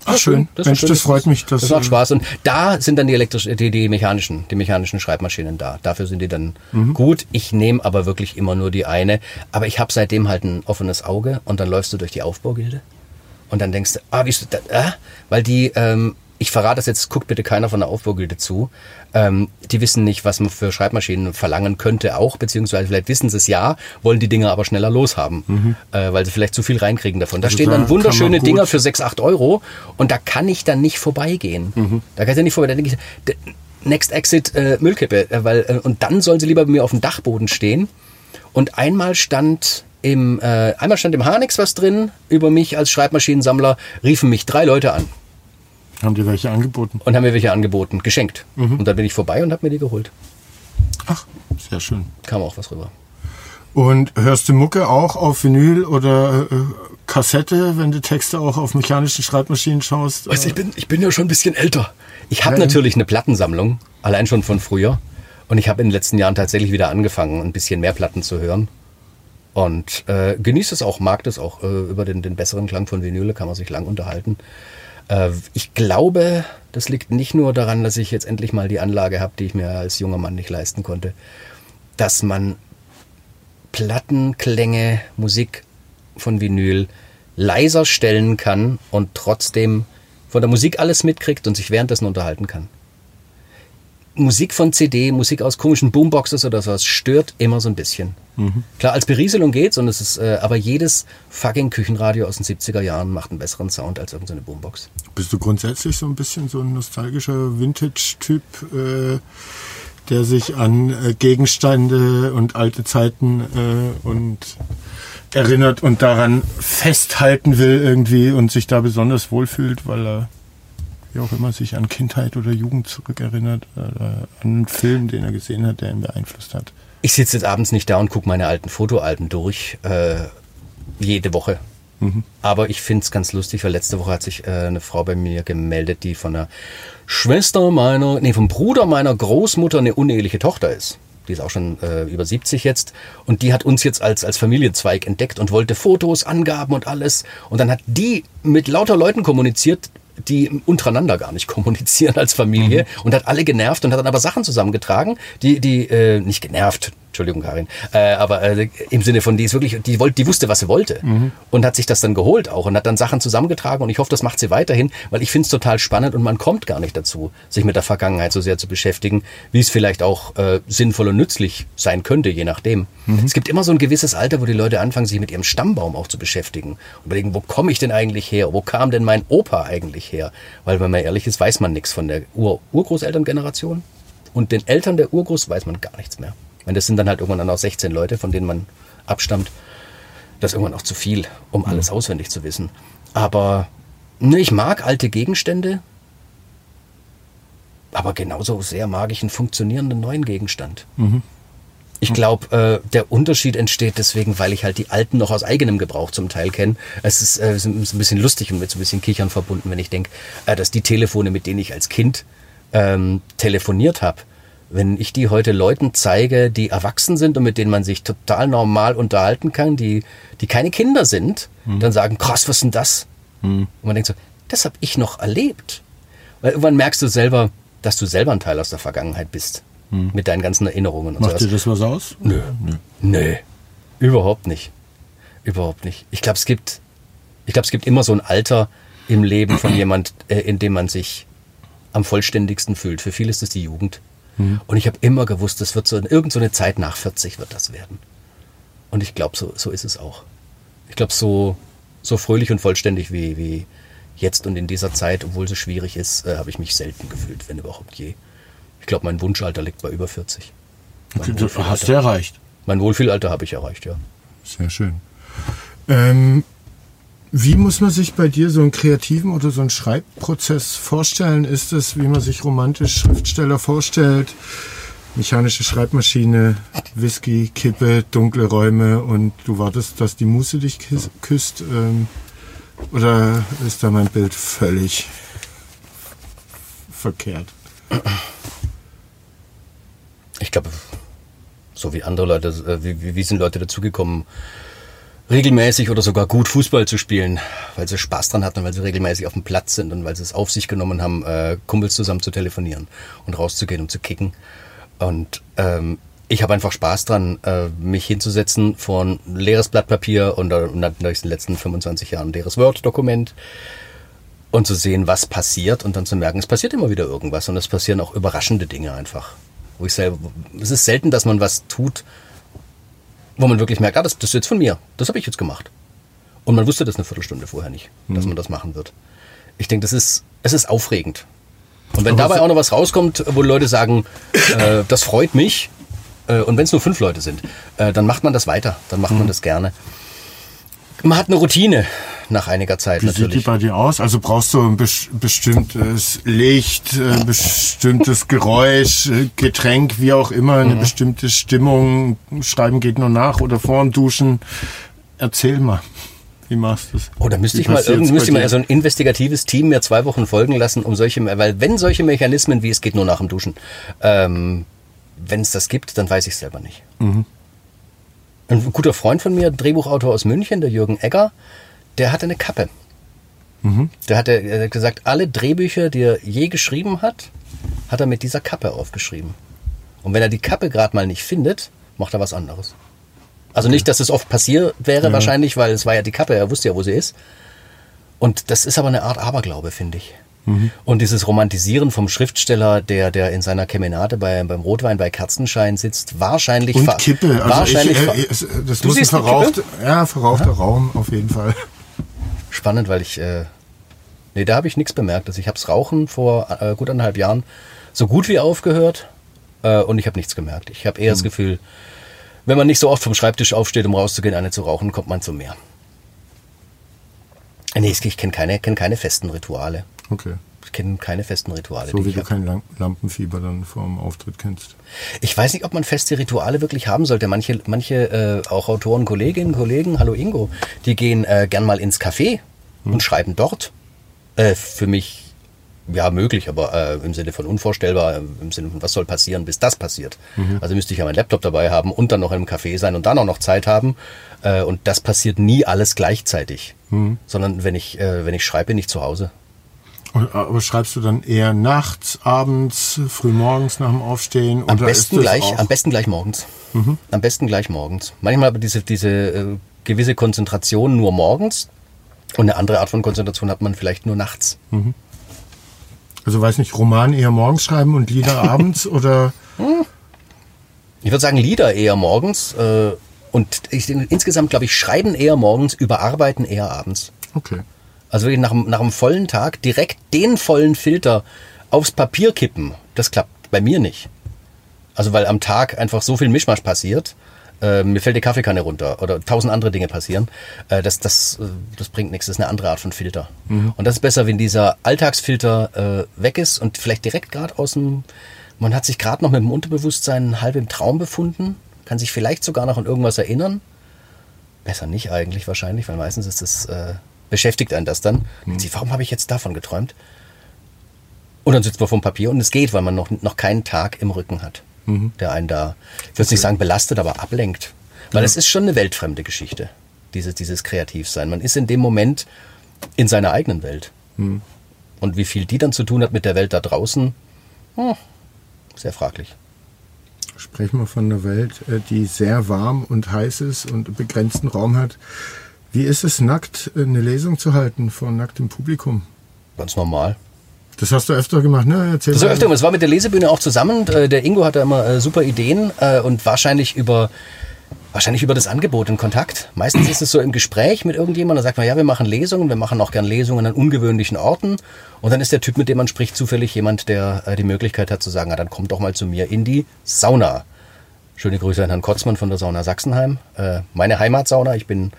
Ach schön, Das Mensch, schön. das freut mich. Dass, Das macht äh, Spaß. Und da sind dann die elektrisch, die, die mechanischen, die mechanischen Schreibmaschinen da. Dafür sind die dann Mhm. gut. Ich nehme aber wirklich immer nur die eine. Aber ich habe seitdem halt ein offenes Auge und dann läufst du durch die Aufbaugilde und dann denkst du, ah, wie ist das, äh? weil die, ähm, ich verrate das jetzt, guckt bitte keiner von der Aufbaugilde zu. Ähm, die wissen nicht, was man für Schreibmaschinen verlangen könnte auch, beziehungsweise vielleicht wissen sie es ja, wollen die Dinger aber schneller loshaben, Mhm. äh, weil sie vielleicht zu viel reinkriegen davon. Da Also stehen da dann wunderschöne Dinger für 6, 8 Euro und da kann ich dann nicht vorbeigehen. Mhm. Da kann ich dann nicht vorbei. Da denke ich, Next Exit äh, Müllkippe, äh, weil, äh, und dann sollen sie lieber bei mir auf dem Dachboden stehen. Und einmal stand im, äh, einmal stand im Harnix was drin über mich als Schreibmaschinensammler, riefen mich drei Leute an Haben dir welche angeboten? und haben mir welche angeboten, geschenkt. Mhm. Und dann bin ich vorbei und habe mir die geholt. Ach, sehr schön. Kam auch was rüber. Und hörst du Mucke auch auf Vinyl oder äh, Kassette, wenn du Texte auch auf mechanischen Schreibmaschinen schaust? Weißt ich bin, ich bin ja schon ein bisschen älter. Ich habe natürlich eine Plattensammlung, allein schon von früher. Und ich habe in den letzten Jahren tatsächlich wieder angefangen, ein bisschen mehr Platten zu hören. Und äh, genieße es auch, mag das auch. Äh, über den, den besseren Klang von Vinyle kann man sich lang unterhalten. Äh, ich glaube, das liegt nicht nur daran, dass ich jetzt endlich mal die Anlage habe, die ich mir als junger Mann nicht leisten konnte, dass man Plattenklänge, Musik von Vinyl leiser stellen kann und trotzdem von der Musik alles mitkriegt und sich währenddessen unterhalten kann. Musik von CD, Musik aus komischen Boomboxes oder sowas stört immer so ein bisschen. Klar, als Berieselung geht's und es ist, äh, aber jedes fucking Küchenradio aus den 70er Jahren macht einen besseren Sound als irgendeine Boombox. Bist du grundsätzlich so ein bisschen so ein nostalgischer Vintage-Typ, äh, der sich an äh, Gegenstände und alte Zeiten äh, und erinnert und daran festhalten will irgendwie und sich da besonders wohlfühlt, weil er wie auch immer sich an Kindheit oder Jugend zurückerinnert oder an einen Film, den er gesehen hat, der ihn beeinflusst hat. Ich sitze jetzt abends nicht da und gucke meine alten Fotoalben durch, äh, jede Woche. Aber ich find's ganz lustig, weil letzte Woche hat sich äh, eine Frau bei mir gemeldet, die von der Schwester meiner, nee, vom Bruder meiner Großmutter eine uneheliche Tochter ist. Die ist auch schon äh, über 70 jetzt. Und die hat uns jetzt als, als Familienzweig entdeckt und wollte Fotos, Angaben und alles. Und dann hat die mit lauter Leuten kommuniziert, die untereinander gar nicht kommunizieren als Familie und hat alle genervt und hat dann aber Sachen zusammengetragen, die, die, äh, nicht genervt, Entschuldigung, Karin, äh, aber äh, im Sinne von, die ist wirklich, die wollte, die wusste, was sie wollte und hat sich das dann geholt auch und hat dann Sachen zusammengetragen und ich hoffe, das macht sie weiterhin, weil ich finde es total spannend und man kommt gar nicht dazu, sich mit der Vergangenheit so sehr zu beschäftigen, wie es vielleicht auch äh, sinnvoll und nützlich sein könnte, je nachdem. Es gibt immer so ein gewisses Alter, wo die Leute anfangen, sich mit ihrem Stammbaum auch zu beschäftigen und überlegen, wo komme ich denn eigentlich her? Wo kam denn mein Opa eigentlich her? Weil, wenn man ehrlich ist, weiß man nichts von der Ur Urgroßelterngeneration und den Eltern der Urgroß weiß man gar nichts mehr. Weil das sind dann halt irgendwann dann auch 16 Leute, von denen man abstammt. Das ist irgendwann auch zu viel, um alles auswendig zu wissen. Aber ne, ich mag alte Gegenstände, aber genauso sehr mag ich einen funktionierenden neuen Gegenstand. Ich glaube, äh, der Unterschied entsteht deswegen, weil ich halt die alten noch aus eigenem Gebrauch zum Teil kenne. Es ist, äh, so ein bisschen lustig und mit so ein bisschen Kichern verbunden, wenn ich denke, äh, dass die Telefone, mit denen ich als Kind ähm, telefoniert habe, wenn ich die heute Leuten zeige, die erwachsen sind und mit denen man sich total normal unterhalten kann, die, die keine Kinder sind, dann sagen, krass, was ist denn das? Und man denkt so, das habe ich noch erlebt. Weil irgendwann merkst du selber, dass du selber ein Teil aus der Vergangenheit bist. Mit deinen ganzen Erinnerungen und Macht sowas. dir das was aus? Nö. Nö. Überhaupt nicht. Überhaupt nicht. Ich glaube, es gibt, ich glaube, es gibt immer so ein Alter im Leben von jemand, äh, in dem man sich am vollständigsten fühlt. Für viele ist es die Jugend. Und ich habe immer gewusst, das wird so, irgend so eine Zeit nach 40 wird das werden. Und ich glaube, so, so ist es auch. Ich glaube, so, so fröhlich und vollständig wie, wie jetzt und in dieser Zeit, obwohl es so schwierig ist, äh, habe ich mich selten gefühlt, wenn überhaupt je. Ich glaube, mein Wunschalter liegt bei über 40. Mein hast du erreicht. Mein Wohlfühlalter habe ich erreicht, ja. Sehr schön. Ähm, wie muss man sich bei dir so einen kreativen oder so einen Schreibprozess vorstellen? Ist es, wie man sich romantisch Schriftsteller vorstellt? Mechanische Schreibmaschine, Whisky, Kippe, dunkle Räume und du wartest, dass die Muse dich küsst? Ähm, oder ist da mein Bild völlig verkehrt? Ich glaube, so wie andere Leute, äh, wie, wie sind Leute dazugekommen, regelmäßig oder sogar gut Fußball zu spielen, weil sie Spaß dran hatten, weil sie regelmäßig auf dem Platz sind und weil sie es auf sich genommen haben, äh, Kumpels zusammen zu telefonieren und rauszugehen und zu kicken. Und ähm, ich habe einfach Spaß dran, äh, mich hinzusetzen vor ein leeres Blatt Papier und, äh, und natürlich in den letzten 25 Jahren ein leeres Word-Dokument und zu sehen, was passiert und dann zu merken, es passiert immer wieder irgendwas und es passieren auch überraschende Dinge einfach. Wo ich selber, es ist selten, dass man was tut, wo man wirklich merkt, ah, das, das ist jetzt von mir, das habe ich jetzt gemacht. Und man wusste das eine Viertelstunde vorher nicht, dass man das machen wird. Ich denke, das ist, es ist aufregend. Und wenn dabei auch noch was rauskommt, wo Leute sagen, äh, das freut mich, äh, und wenn es nur fünf Leute sind, äh, dann macht man das weiter, dann macht Mhm. man das gerne. Man hat eine Routine nach einiger Zeit Wie sieht die natürlich. bei dir aus? Also brauchst du ein bes- bestimmtes Licht, ein bestimmtes Geräusch, äh, Getränk, wie auch immer, Mhm. eine bestimmte Stimmung. Schreiben geht nur nach oder vorm Duschen. Erzähl mal, wie machst du es? Oh, da müsste Wie ich mal müsste ich mal so ein investigatives Team mir zwei Wochen folgen lassen, um solche, weil wenn solche Mechanismen wie es geht nur nach dem Duschen, ähm, wenn es das gibt, dann weiß ich selber nicht. Mhm. Ein guter Freund von mir, Drehbuchautor aus München, der Jürgen Egger, der hatte eine Kappe. Mhm. Der hatte er hat gesagt, alle Drehbücher, die er je geschrieben hat, hat er mit dieser Kappe aufgeschrieben. Und wenn er die Kappe gerade mal nicht findet, macht er was anderes. Also nicht, dass es oft passiert wäre wahrscheinlich, weil es war ja die Kappe, er wusste ja, wo sie ist. Und das ist aber eine Art Aberglaube, finde ich. Und dieses Romantisieren vom Schriftsteller, der, der in seiner Kemenate bei, beim Rotwein bei Kerzenschein sitzt, wahrscheinlich Und ver- Kippe. Also wahrscheinlich ich, äh, es- das Du muss ein verraucht, ja, verrauchter Raum auf jeden Fall. spannend, weil ich äh, nee, da habe ich nichts bemerkt. Also ich habe das Rauchen vor äh, gut anderthalb Jahren so gut wie aufgehört äh, und ich habe nichts gemerkt. Ich habe eher das Gefühl, wenn man nicht so oft vom Schreibtisch aufsteht, um rauszugehen, eine zu rauchen, kommt man zu mehr. Äh, Nee, ich, ich kenne keine, kenn keine festen Rituale. Okay. Ich kenne keine festen Rituale. So wie du hab. kein Lam- Lampenfieber dann vor dem Auftritt kennst. Ich weiß nicht, ob man feste Rituale wirklich haben sollte. Manche, manche äh, auch Autoren, Kolleginnen, Kollegen, hallo Ingo, die gehen äh, gern mal ins Café und schreiben dort. Äh, für mich ja möglich, aber äh, im Sinne von unvorstellbar, äh, im Sinne von was soll passieren, bis das passiert. Also müsste ich ja meinen Laptop dabei haben und dann noch im Café sein und dann auch noch Zeit haben. Äh, und das passiert nie alles gleichzeitig, sondern wenn ich äh, wenn ich schreibe, bin ich zu Hause. Und, aber schreibst du dann eher nachts, abends, frühmorgens nach dem Aufstehen? Am oder besten gleich, am besten gleich morgens. Am besten gleich morgens. Manchmal aber diese, diese äh, gewisse Konzentration nur morgens und eine andere Art von Konzentration hat man vielleicht nur nachts. Also weiß nicht, Roman eher morgens schreiben und Lieder abends oder Ich würde sagen, Lieder eher morgens äh, und ich, insgesamt glaube ich, schreiben eher morgens, überarbeiten eher abends. okay. Also wirklich nach, einem- nach einem vollen Tag direkt den vollen Filter aufs Papier kippen, das klappt bei mir nicht. Also weil am Tag einfach so viel Mischmasch passiert, äh, mir fällt die Kaffeekanne runter oder tausend andere Dinge passieren, äh, das, das, äh, das bringt nichts, das ist eine andere Art von Filter. Und das ist besser, wenn dieser Alltagsfilter äh, weg ist und vielleicht direkt gerade aus dem, man hat sich gerade noch mit dem Unterbewusstsein halb im Traum befunden, kann sich vielleicht sogar noch an irgendwas erinnern, Besser nicht eigentlich wahrscheinlich, weil meistens ist das, äh, beschäftigt einen das dann. Denkt sich, warum habe ich jetzt davon geträumt? Und dann sitzt man vom Papier und es geht, weil man noch, noch keinen Tag im Rücken hat, der einen da, ich würde nicht sagen belastet, aber ablenkt. Weil es ist schon eine weltfremde Geschichte, dieses, dieses Kreativsein. Man ist in dem Moment in seiner eigenen Welt. Und wie viel die dann zu tun hat mit der Welt da draußen, hm, sehr fraglich. Sprechen wir von einer Welt, äh, die sehr warm und heiß ist und begrenzten Raum hat. Wie ist es, nackt eine Lesung zu halten vor nacktem Publikum? Ganz normal. Das hast du öfter gemacht, ne? Erzähl Das war öfter, es war mit der Lesebühne auch zusammen. Äh, Der Ingo hatte immer äh, super Ideen äh, und wahrscheinlich über wahrscheinlich über das Angebot in Kontakt. Meistens ist es so im Gespräch mit irgendjemandem, da sagt man, ja, wir machen Lesungen, wir machen auch gern Lesungen an ungewöhnlichen Orten. Und dann ist der Typ, mit dem man spricht, zufällig jemand, der die Möglichkeit hat zu sagen, na, dann komm doch mal zu mir in die Sauna. Schöne Grüße an Herrn Kotzmann von der Sauna Sachsenheim. Meine Heimatsauna. Ich bin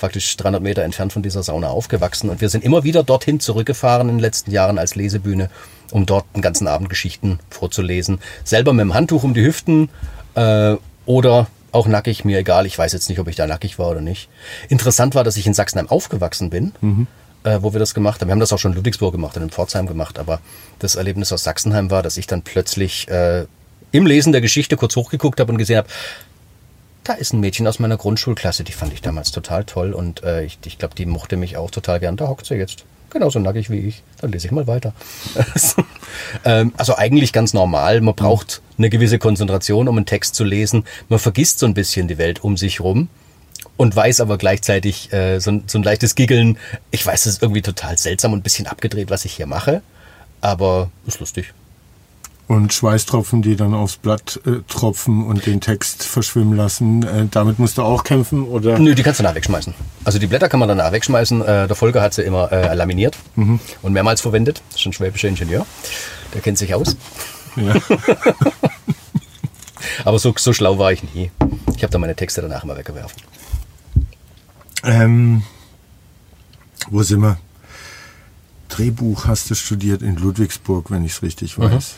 praktisch 300 Meter entfernt von dieser Sauna aufgewachsen und wir sind immer wieder dorthin zurückgefahren in den letzten Jahren als Lesebühne, um dort den ganzen Abend Geschichten vorzulesen. Selber mit dem Handtuch um die Hüften äh, oder auch nackig, mir egal. Ich weiß jetzt nicht, ob ich da nackig war oder nicht. Interessant war, dass ich in Sachsenheim aufgewachsen bin, äh, wo wir das gemacht haben. Wir haben das auch schon in Ludwigsburg gemacht und in Pforzheim gemacht, aber das Erlebnis aus Sachsenheim war, dass ich dann plötzlich äh, im Lesen der Geschichte kurz hochgeguckt habe und gesehen habe, da ist ein Mädchen aus meiner Grundschulklasse, die fand ich damals total toll und äh, ich, ich glaube, die mochte mich auch total gern. Da hockt sie jetzt. Genauso nackig wie ich. Dann lese ich mal weiter. ähm, also eigentlich ganz normal. Man braucht eine gewisse Konzentration, um einen Text zu lesen. Man vergisst so ein bisschen die Welt um sich rum. und weiß aber gleichzeitig äh, so, ein- so ein leichtes Giggeln. Ich weiß, es ist irgendwie total seltsam und ein bisschen abgedreht, was ich hier mache, aber ist lustig. Und Schweißtropfen, die dann aufs Blatt äh, tropfen und den Text verschwimmen lassen. Äh, damit musst du auch kämpfen, oder? Nö, die kannst du danach wegschmeißen. Also die Blätter kann man danach wegschmeißen. Äh, der Volker hat sie immer äh, laminiert und mehrmals verwendet. Das ist ein schwäbischer Ingenieur. Der kennt sich aus. Ja. Aber so, so schlau war ich nie. Ich habe dann meine Texte danach immer weggeworfen. Ähm, wo sind wir? Drehbuch hast du studiert in Ludwigsburg, wenn ich es richtig weiß.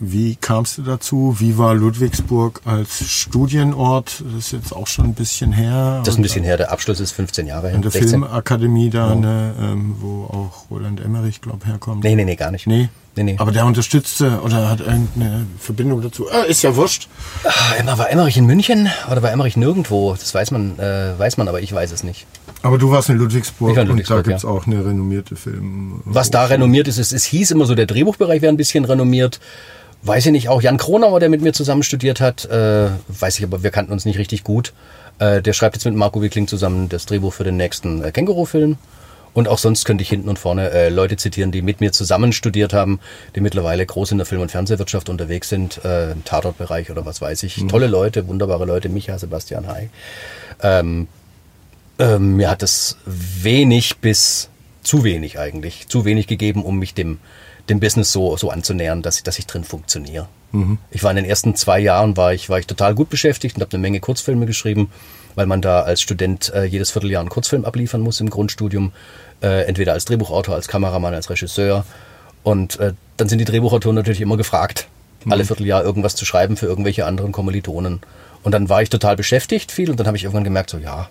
Wie kamst du dazu? Wie war Ludwigsburg als Studienort? Das ist jetzt auch schon ein bisschen her. Das ist ein bisschen her. Der Abschluss ist 15 Jahre her. In der 16. Filmakademie da, ne, ähm, wo auch Roland Emmerich, glaube herkommt. Nee, nee, nee, gar nicht. Nee? Nee, nee. Aber der unterstützte oder hat irgendeine Verbindung dazu. Ah, ist ja wurscht. Emma, war Emmerich in München oder war Emmerich nirgendwo? Das weiß man, äh, weiß man, aber ich weiß es nicht. Aber du warst in Ludwigsburg, Ich war in und Ludwigsburg, da gibt's ja. auch eine renommierte Film. Was da renommiert ist, es, es hieß immer so, der Drehbuchbereich wäre ein bisschen renommiert. Weiß ich nicht, auch Jan Kronauer, der mit mir zusammen studiert hat, äh, weiß ich aber, wir kannten uns nicht richtig gut. Äh, der schreibt jetzt mit Marco Wickling zusammen das Drehbuch für den nächsten äh, Känguru-Film. Und auch sonst könnte ich hinten und vorne äh, Leute zitieren, die mit mir zusammen studiert haben, die mittlerweile groß in der Film- und Fernsehwirtschaft unterwegs sind, äh, im Tatortbereich oder was weiß ich. Tolle Leute, wunderbare Leute, Micha, Sebastian Hay. Ähm, ähm, mir hat es wenig bis zu wenig eigentlich, zu wenig gegeben, um mich dem, dem Business so, so anzunähern, dass ich, dass ich drin funktioniere. Ich war in den ersten zwei Jahren war ich, war ich total gut beschäftigt und habe eine Menge Kurzfilme geschrieben, weil man da als Student äh, jedes Vierteljahr einen Kurzfilm abliefern muss im Grundstudium, äh, entweder als Drehbuchautor, als Kameramann, als Regisseur. Und äh, dann sind die Drehbuchautoren natürlich immer gefragt, alle Vierteljahr irgendwas zu schreiben für irgendwelche anderen Kommilitonen. Und dann war ich total beschäftigt viel und dann habe ich irgendwann gemerkt, so ja,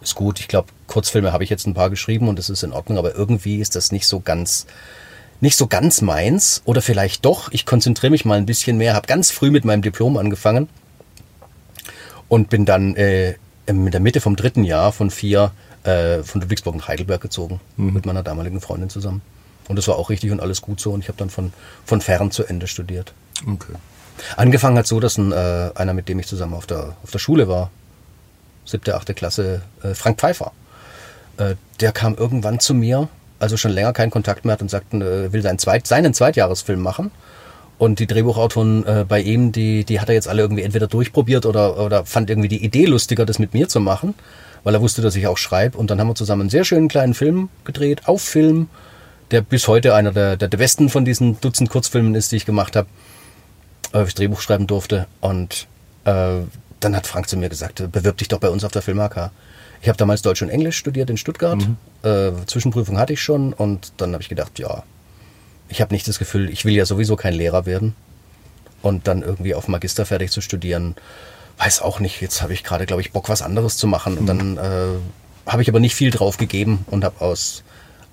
ist gut. Ich glaube, Kurzfilme habe ich jetzt ein paar geschrieben und das ist in Ordnung, aber irgendwie ist das nicht so ganz, nicht so ganz meins. Oder vielleicht doch. Ich konzentriere mich mal ein bisschen mehr, habe ganz früh mit meinem Diplom angefangen und bin dann äh, in der Mitte vom dritten Jahr von vier äh, von Ludwigsburg nach Heidelberg gezogen mit meiner damaligen Freundin zusammen. Und das war auch richtig und alles gut so. Und ich habe dann von, von fern zu Ende studiert. Okay. Angefangen hat so, dass ein, äh, einer, mit dem ich zusammen auf der, auf der Schule war, siebte, achte Klasse, äh, Frank Pfeiffer, äh, der kam irgendwann zu mir, also schon länger keinen Kontakt mehr hat und sagte, äh, will seinen, Zweit, seinen Zweitjahresfilm machen. Und die Drehbuchautoren äh, bei ihm, die, die hat er jetzt alle irgendwie entweder durchprobiert oder, oder fand irgendwie die Idee lustiger, das mit mir zu machen, weil er wusste, dass ich auch schreibe. Und dann haben wir zusammen einen sehr schönen kleinen Film gedreht, auf Film, der bis heute einer der, der, besten von diesen Dutzend Kurzfilmen ist, die ich gemacht habe, äh, ich Drehbuch schreiben durfte. Und äh, dann hat Frank zu mir gesagt, äh, bewirb dich doch bei uns auf der Film AK. Ich habe damals Deutsch und Englisch studiert in Stuttgart. Äh, Zwischenprüfung hatte ich schon und dann habe ich gedacht, ja, ich habe nicht das Gefühl, ich will ja sowieso kein Lehrer werden. Und dann irgendwie auf Magister fertig zu studieren, weiß auch nicht. Jetzt habe ich gerade, glaube ich, Bock, was anderes zu machen. Und dann äh, habe ich aber nicht viel drauf gegeben und habe aus,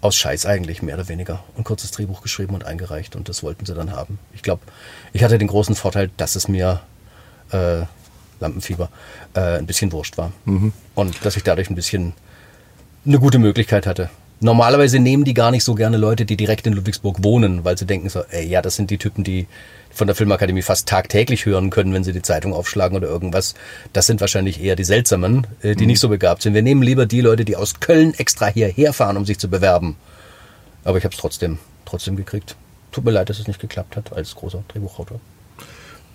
aus Scheiß eigentlich mehr oder weniger ein kurzes Drehbuch geschrieben und eingereicht. Und das wollten sie dann haben. Ich glaube, ich hatte den großen Vorteil, dass es mir äh, Lampenfieber äh, ein bisschen wurscht war. Und dass ich dadurch ein bisschen eine gute Möglichkeit hatte. Normalerweise nehmen die gar nicht so gerne Leute, die direkt in Ludwigsburg wohnen, weil sie denken so, ey, ja, das sind die Typen, die von der Filmakademie fast tagtäglich hören können, wenn sie die Zeitung aufschlagen oder irgendwas. Das sind wahrscheinlich eher die Seltsamen, äh, die nicht so begabt sind. Wir nehmen lieber die Leute, die aus Köln extra hierher fahren, um sich zu bewerben. Aber ich habe es trotzdem, trotzdem gekriegt. Tut mir leid, dass es nicht geklappt hat als großer Drehbuchautor.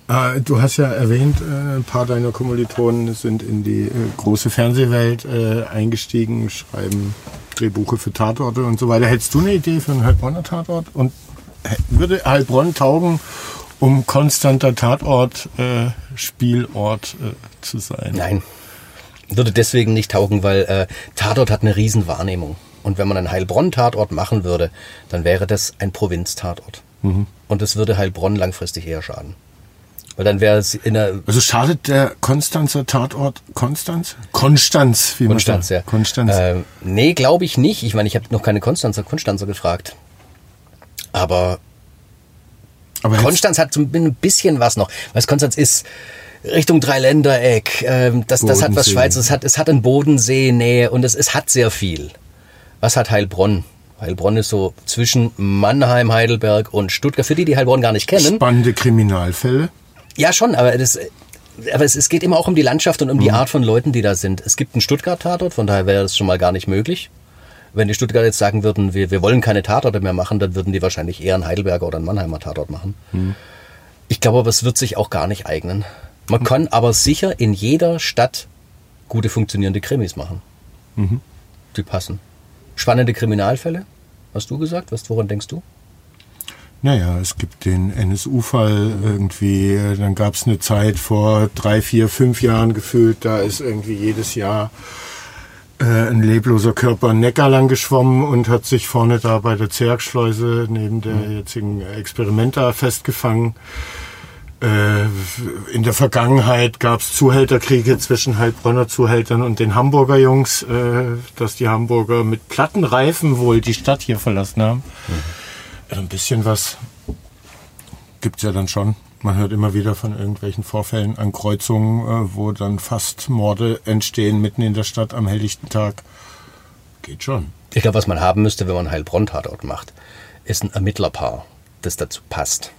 Äh, du hast ja erwähnt, äh, ein paar deiner Kommilitonen sind in die äh, große Fernsehwelt äh, eingestiegen, schreiben Drehbuche für Tatorte und so weiter. Hättest du eine Idee für einen Heilbronner Tatort? Und würde Heilbronn taugen, um konstanter Tatort, äh, Spielort äh, zu sein? Nein. Würde deswegen nicht taugen, weil Tatort hat eine riesen Wahrnehmung. Und wenn man einen Heilbronn-Tatort machen würde, dann wäre das ein Provinz-Tatort. Und das würde Heilbronn langfristig eher schaden. Weil dann wäre es in der Also schadet der Konstanzer Tatort Konstanz? Konstanz, wie man Konstanz, ja. sagt. Konstanz. Ähm, nee, glaube ich nicht. Ich meine, ich habe noch keine Konstanzer Konstanzer gefragt. Aber Aber Konstanz hat so ein bisschen was noch. Was Konstanz ist Richtung Dreiländereck. Ähm, das, das hat was. Schweiz. Es hat, es hat einen Bodensee Nähe und es, es hat sehr viel. Was hat Heilbronn? Heilbronn ist so zwischen Mannheim, Heidelberg und Stuttgart. Für die, die Heilbronn gar nicht kennen. spannende Kriminalfälle. Ja, schon, aber das, aber es, es geht immer auch um die Landschaft und um die Art von Leuten, die da sind. Es gibt einen Stuttgart-Tatort, von daher wäre das schon mal gar nicht möglich. Wenn die Stuttgart jetzt sagen würden, wir, wir wollen keine Tatorte mehr machen, dann würden die wahrscheinlich eher einen Heidelberger oder einen Mannheimer Tatort machen. Ich glaube aber, es wird sich auch gar nicht eignen. Man kann aber sicher in jeder Stadt gute funktionierende Krimis machen. Die passen. Spannende Kriminalfälle, hast du gesagt? Was, woran denkst du? Naja, es gibt den NSU-Fall irgendwie, dann gab es eine Zeit vor drei, vier, fünf Jahren gefühlt, da ist irgendwie jedes Jahr äh, ein lebloser Körper einen Neckar lang geschwommen und hat sich vorne da bei der Zergschleuse neben der jetzigen Experimenta festgefangen. Äh, in der Vergangenheit gab es Zuhälterkriege zwischen Heilbronner Zuhältern und den Hamburger Jungs, äh, dass die Hamburger mit Plattenreifen wohl die Stadt hier verlassen haben. Also ein bisschen was gibt's ja dann schon. Man hört immer wieder von irgendwelchen Vorfällen an Kreuzungen, äh, wo dann fast Morde entstehen mitten in der Stadt am helllichten Tag. Geht schon. Ich glaube, was man haben müsste, wenn man Heilbronn-Tatort macht, ist ein Ermittlerpaar, das dazu passt.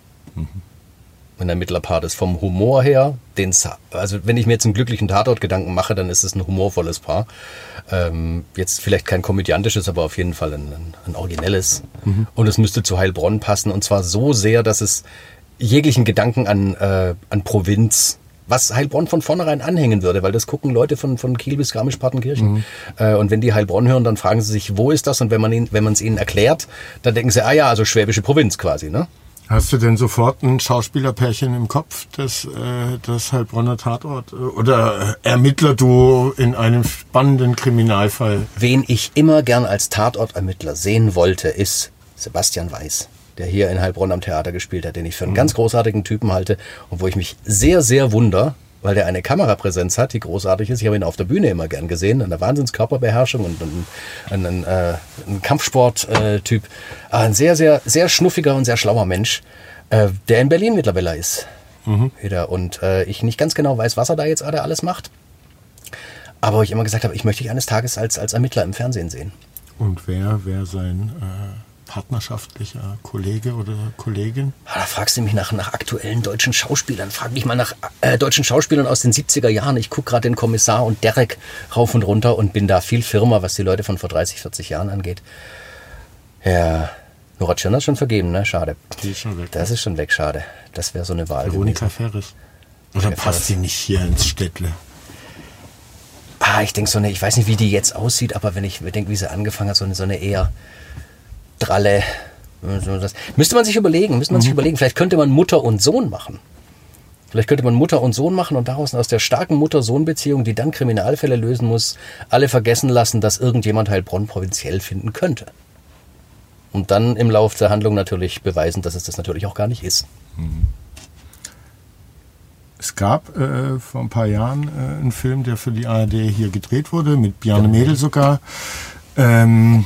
Ein Ermittlerpaar, das vom Humor her, den, also wenn ich mir jetzt einen glücklichen Tatort-Gedanken mache, dann ist es ein humorvolles Paar. Ähm, jetzt vielleicht kein komödiantisches, aber auf jeden Fall ein, ein, originelles. Und es müsste zu Heilbronn passen und zwar so sehr, dass es jeglichen Gedanken an, äh, an Provinz, was Heilbronn von vornherein anhängen würde, weil das gucken Leute von, von Kiel bis Garmisch-Partenkirchen. Äh, und wenn die Heilbronn hören, dann fragen sie sich, wo ist das? Und wenn man ihnen, wenn man es ihnen erklärt, dann denken sie, ah ja, also schwäbische Provinz quasi, ne? Hast du denn sofort ein Schauspielerpärchen im Kopf, das, äh, das Heilbronner Tatort äh, oder Ermittlerduo in einem spannenden Kriminalfall? Wen ich immer gern als Tatortermittler sehen wollte, ist Sebastian Weiß, der hier in Heilbronn am Theater gespielt hat, den ich für einen ganz großartigen Typen halte und wo ich mich sehr, sehr wunder, weil der eine Kamerapräsenz hat, die großartig ist. Ich habe ihn auf der Bühne immer gern gesehen, eine Wahnsinnskörperbeherrschung und ein, ein, ein, äh, ein Kampfsport-Typ. Ein sehr, sehr, sehr schnuffiger und sehr schlauer Mensch, äh, der in Berlin mittlerweile ist. Wieder. Und äh, ich nicht ganz genau weiß, was er da jetzt gerade alles macht. Aber wo ich immer gesagt habe, ich möchte dich eines Tages als, als Ermittler im Fernsehen sehen. Und wer wäre sein äh, partnerschaftlicher Kollege oder Kollegin? Ah, Da fragst du mich nach, nach aktuellen deutschen Schauspielern. Frag mich mal nach äh, deutschen Schauspielern aus den 70er Jahren. Ich gucke gerade den Kommissar und Derek rauf und runter und bin da viel firmer, was die Leute von vor 30, 40 Jahren angeht. Ja, Nora Tschirner ist schon vergeben, ne? Schade. Die ist schon weg. Das ist schon weg, schade. Das wäre so eine Wahl. Veronika gewesen. Ferris. Oder passt sie nicht hier ins Städtle? Ah, ich denke so eine, ich weiß nicht, wie die jetzt aussieht, aber wenn ich mir denke, wie sie angefangen hat, so eine, so eine eher dralle. müsste man sich überlegen, müsste man sich überlegen. Vielleicht könnte man Mutter und Sohn machen. Vielleicht könnte man Mutter und Sohn machen und daraus aus der starken Mutter-Sohn-Beziehung, die dann Kriminalfälle lösen muss, alle vergessen lassen, dass irgendjemand Heilbronn provinziell finden könnte. Und dann im Lauf der Handlung natürlich beweisen, dass es das natürlich auch gar nicht ist. Es gab äh, vor ein paar Jahren äh, einen Film, der für die ARD hier gedreht wurde, mit Bjarne Mädel sogar. Ähm,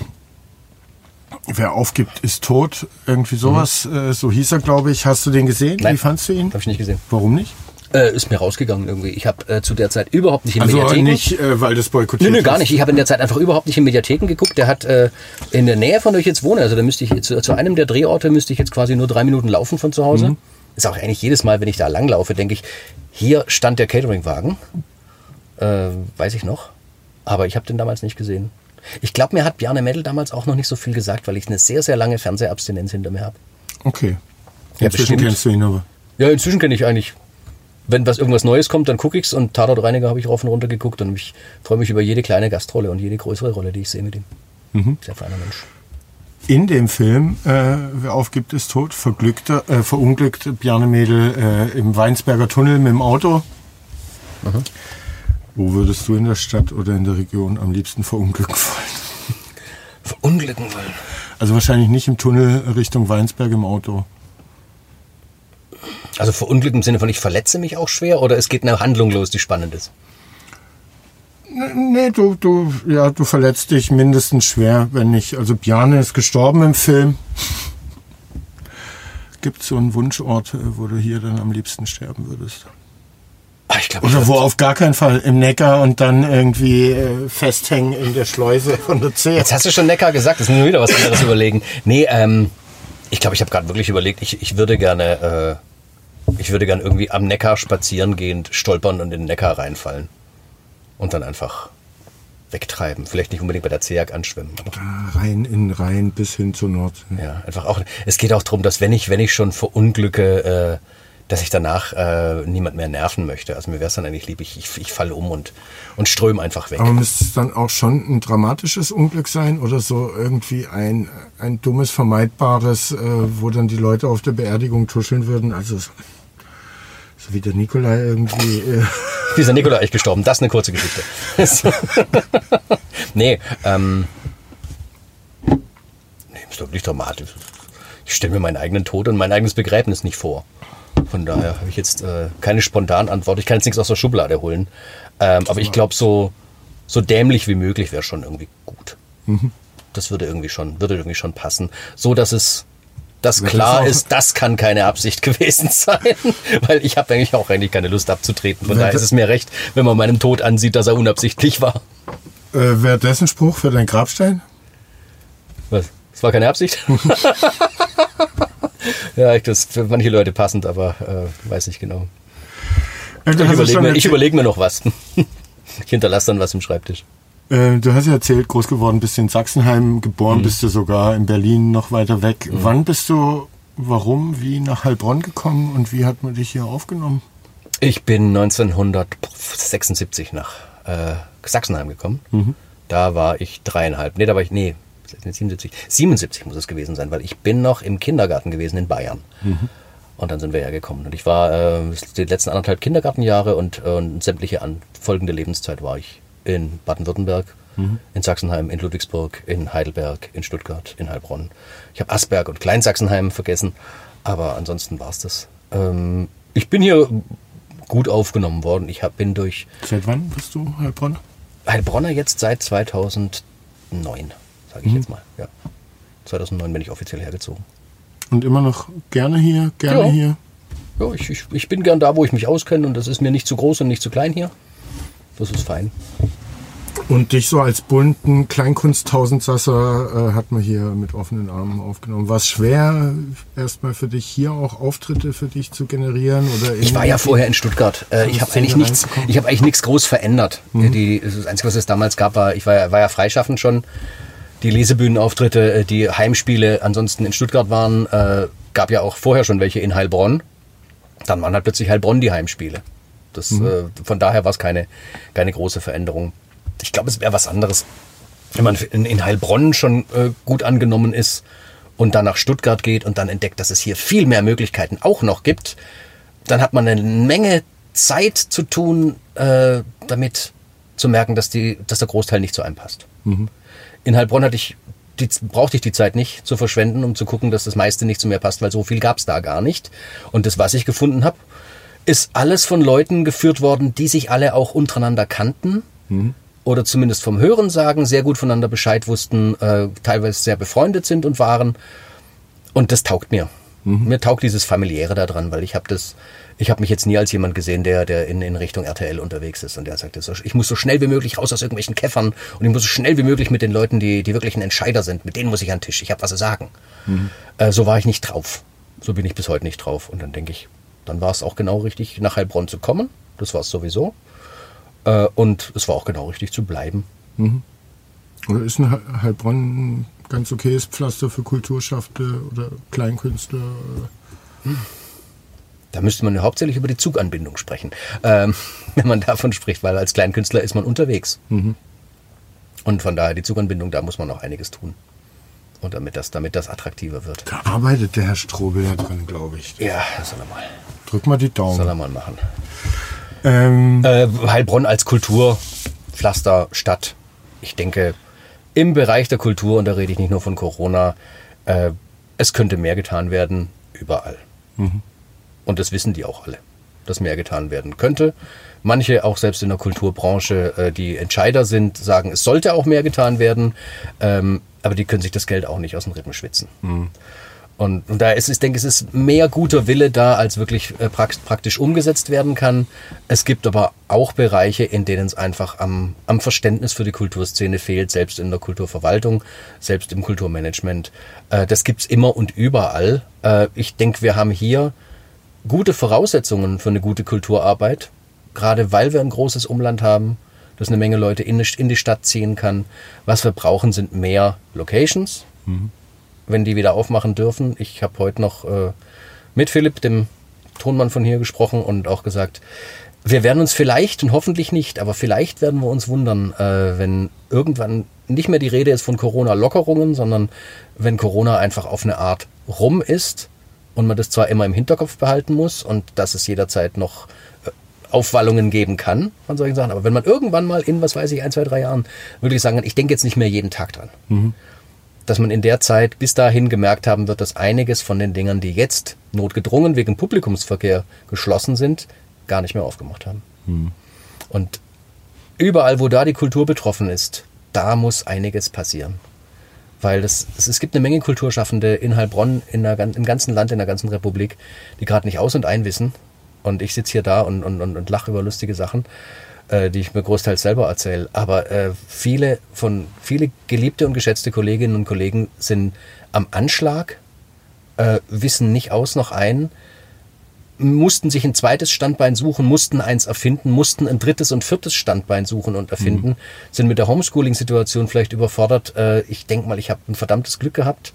Wer aufgibt, ist tot. Irgendwie sowas. Äh, so hieß er, glaube ich. Hast du den gesehen? Nein. Wie fandst du ihn? Habe ich nicht gesehen. Warum nicht? Äh, ist mir rausgegangen irgendwie. Ich habe äh, zu der Zeit überhaupt nicht in Also Mediatheken... nicht, äh, weil das boykottiert Nö, nö, gar nicht. Ich habe in der Zeit einfach überhaupt nicht in Mediatheken geguckt. Der hat äh, in der Nähe von euch jetzt wohne. Also da müsste ich jetzt, zu, zu einem der Drehorte müsste ich jetzt quasi nur drei Minuten laufen von zu Hause. Ist auch eigentlich jedes Mal, wenn ich da langlaufe, denke ich, hier stand der Cateringwagen. Äh, weiß ich noch. Aber ich habe den damals nicht gesehen. Ich glaube, mir hat Bjarne Mädel damals auch noch nicht so viel gesagt, weil ich eine sehr, sehr lange Fernsehabstinenz hinter mir habe. Okay. Ja, Inzwischen bestimmt. kennst du ihn aber. Ja, inzwischen kenne ich eigentlich, wenn was irgendwas Neues kommt, dann gucke ich's und Tatort Reiniger habe ich rauf und runter geguckt und ich freue mich über jede kleine Gastrolle und jede größere Rolle, die ich sehe mit ihm. Sehr feiner Mensch. In dem Film, äh, wer aufgibt, ist tot, verglückter, äh, verunglückt Bjarne Mädel äh, im Weinsberger Tunnel mit dem Auto. Wo würdest du in der Stadt oder in der Region am liebsten verunglücken wollen? Verunglücken wollen. Also wahrscheinlich nicht im Tunnel Richtung Weinsberg im Auto. Also verunglücken im Sinne von ich verletze mich auch schwer oder es geht eine Handlung los, die spannend ist. Nee, du, du, ja, du verletzt dich mindestens schwer, wenn nicht. Also Bjarne ist gestorben im Film. Gibt es so einen Wunschort, wo du hier dann am liebsten sterben würdest? Ah, ich Oder wo auf gar keinen Fall im Neckar und dann irgendwie äh, festhängen in der Schleuse von der Zehe. Jetzt hast du schon Neckar gesagt, das muss mir wieder was anderes überlegen. Nee, ähm, ich glaube, ich habe gerade wirklich überlegt, ich, ich würde gerne ich würde gern irgendwie am Neckar spazieren gehend stolpern und in den Neckar reinfallen. Und dann einfach wegtreiben. Vielleicht nicht unbedingt bei der ZEAG anschwimmen. Da rein in Rhein bis hin zur Nordsee. ja, einfach auch. Es geht auch darum, dass wenn ich, wenn ich schon verunglücke, äh, dass ich danach äh, niemand mehr nerven möchte. Also mir wäre es dann eigentlich lieb, ich, ich, ich falle um und, und ströme einfach weg. Aber müsste es dann auch schon ein dramatisches Unglück sein oder so irgendwie ein, ein dummes, vermeidbares, äh, wo dann die Leute auf der Beerdigung tuscheln würden? Also so, wie der Nikolai irgendwie. Äh, Wie ist der Nikolai eigentlich gestorben? Das ist eine kurze Geschichte. nee, ähm. Nee, ist doch nicht dramatisch. Ich stelle mir meinen eigenen Tod und mein eigenes Begräbnis nicht vor. Von daher habe ich jetzt äh, keine spontane Antwort. Ich kann jetzt nichts aus der Schublade holen. Ähm, aber ich glaube, so, so dämlich wie möglich wäre schon irgendwie gut. Das würde irgendwie schon, würde irgendwie schon passen. So dass es dass Wird klar das ist, das kann keine Absicht gewesen sein. Weil ich habe eigentlich auch eigentlich keine Lust abzutreten. Von daher ist es mir recht, wenn man meinem Tod ansieht, dass er unabsichtlich war. äh, Wäre das ein Spruch für dein Grabstein? Was? Das war keine Absicht? ja, ich, das ist für manche Leute passend, aber äh, weiß nicht genau. Äh, Ich überlege mir, ich überleg mir noch was. ich hinterlasse dann was im Schreibtisch. äh, du hast ja erzählt, groß geworden bist du in Sachsenheim, geboren Mhm. bist du sogar in Berlin noch weiter weg. Wann bist du, warum, wie nach Heilbronn gekommen und wie hat man dich hier aufgenommen? Ich bin 1976 nach äh, Sachsenheim gekommen. Da war ich dreieinhalb. Nee, da war ich, nee, 77. 77 muss es gewesen sein, weil ich bin noch im Kindergarten gewesen in Bayern. Und dann sind wir ja gekommen. Und ich war äh, die letzten anderthalb Kindergartenjahre und, äh, und sämtliche an, folgende Lebenszeit war ich in Baden-Württemberg, in Sachsenheim, in Ludwigsburg, in Heidelberg, in Stuttgart, in Heilbronn. Ich habe Asberg und Kleinsachsenheim vergessen, aber ansonsten war es das. Ähm, ich bin hier gut aufgenommen worden. Ich hab, bin durch Seit wann bist du Heilbronn? Heilbronner jetzt seit 2009, sage ich jetzt mal. Ja. 2009 bin ich offiziell hergezogen. Und immer noch gerne hier, gerne Ja. hier? Ja, ich, ich, ich bin gern da, wo ich mich auskenne und das ist mir nicht zu groß und nicht zu klein hier. Das ist fein. Und dich so als bunten Kleinkunst-Tausendsasser äh, hat man hier mit offenen Armen aufgenommen. War es schwer, erstmal für dich hier auch Auftritte für dich zu generieren? Oder Ich war ja vorher in Stuttgart. Äh, ich habe eigentlich nichts, ich habe eigentlich nichts groß verändert. Die, das Einzige, was es damals gab, war, ich war, war ja freischaffend schon. Die Lesebühnenauftritte, äh, die Heimspiele ansonsten in Stuttgart waren, äh, gab ja auch vorher schon welche in Heilbronn. Dann waren halt plötzlich Heilbronn die Heimspiele. Das, äh, von daher war es keine, keine große Veränderung. Ich glaube, es wäre was anderes, wenn man in, in Heilbronn schon äh, gut angenommen ist und dann nach Stuttgart geht und dann entdeckt, dass es hier viel mehr Möglichkeiten auch noch gibt, dann hat man eine Menge Zeit zu tun, äh, damit zu merken, dass, die, dass der Großteil nicht zu einem passt. In Heilbronn hatte ich die, brauchte ich die Zeit nicht zu verschwenden, um zu gucken, dass das meiste nicht zu mir passt, weil so viel gab es da gar nicht. Und das, was ich gefunden habe, ist alles von Leuten geführt worden, die sich alle auch untereinander kannten oder zumindest vom Hörensagen sehr gut voneinander Bescheid wussten, äh, teilweise sehr befreundet sind und waren. Und das taugt mir. Mir taugt dieses familiäre da dran, weil ich habe das, ich habe mich jetzt nie als jemand gesehen, der, der in, in Richtung RTL unterwegs ist und der sagt, ich muss so schnell wie möglich raus aus irgendwelchen Käffern und ich muss so schnell wie möglich mit den Leuten, die, die wirklichen Entscheider sind, mit denen muss ich an den Tisch. Ich habe was zu sagen. Äh, so war ich nicht drauf. So bin ich bis heute nicht drauf. Und dann denke ich, dann war es auch genau richtig, nach Heilbronn zu kommen. Das war es sowieso. Äh, und es war auch genau richtig zu bleiben. Oder ist ein He- Heilbronn ein ganz okayes Pflaster für Kulturschaffende oder Kleinkünstler? Da müsste man hauptsächlich über die Zuganbindung sprechen, ähm, wenn man davon spricht, weil als Kleinkünstler ist man unterwegs. Und von daher die Zuganbindung, da muss man noch einiges tun. Und damit das, damit das attraktiver wird. Da arbeitet der Herr Strobel ja dran, glaube ich. Ja, das soll er mal, Drück mal die soll er Daumen. mal machen. Ähm, Äh, Heilbronn als Kulturpflaster, Stadt. Ich denke, im Bereich der Kultur, und da rede ich nicht nur von Corona, äh, es könnte mehr getan werden, überall. Und das wissen die auch alle, dass mehr getan werden könnte. Manche, auch selbst in der Kulturbranche, äh, die Entscheider sind, sagen, es sollte auch mehr getan werden, ähm, aber die können sich das Geld auch nicht aus den Rippen schwitzen. Und, und da ist, ich denke, es ist mehr guter Wille da, als wirklich äh, praktisch umgesetzt werden kann. Es gibt aber auch Bereiche, in denen es einfach am, am Verständnis für die Kulturszene fehlt, selbst in der Kulturverwaltung, selbst im Kulturmanagement. Äh, das gibt's immer und überall. Ich denke, wir haben hier gute Voraussetzungen für eine gute Kulturarbeit, gerade weil wir ein großes Umland haben, das eine Menge Leute in, in die Stadt ziehen kann. Was wir brauchen, sind mehr Locations, mhm. wenn die wieder aufmachen dürfen. Ich habe heute noch äh, mit Philipp, dem Tonmann von hier, gesprochen und auch gesagt, wir werden uns vielleicht und hoffentlich nicht, aber vielleicht werden wir uns wundern, äh, wenn irgendwann nicht mehr die Rede ist von Corona-Lockerungen, sondern wenn Corona einfach auf eine Art rum ist und man das zwar immer im Hinterkopf behalten muss und dass es jederzeit noch äh, Aufwallungen geben kann von solchen Sachen, aber wenn man irgendwann mal in, was weiß ich, ein, zwei, drei Jahren wirklich sagen kann, ich denke jetzt nicht mehr jeden Tag dran, mhm. dass man in der Zeit bis dahin gemerkt haben wird, dass einiges von den Dingern, die jetzt notgedrungen wegen Publikumsverkehr geschlossen sind, gar nicht mehr aufgemacht haben. Mhm. Und überall, wo da die Kultur betroffen ist, da muss einiges passieren. Weil das, es gibt eine Menge Kulturschaffende in Heilbronn, in der, im ganzen Land, in der ganzen Republik, die gerade nicht aus und ein wissen. Und ich sitze hier da und, und, und, und lache über lustige Sachen, äh, die ich mir großteils selber erzähle. Aber äh, viele von viele geliebte und geschätzte Kolleginnen und Kollegen sind am Anschlag, äh, wissen nicht aus noch ein, mussten sich ein zweites Standbein suchen, mussten eins erfinden, mussten ein drittes und viertes Standbein suchen und erfinden, mhm. sind mit der Homeschooling-Situation vielleicht überfordert. Äh, ich denke mal, ich habe ein verdammtes Glück gehabt,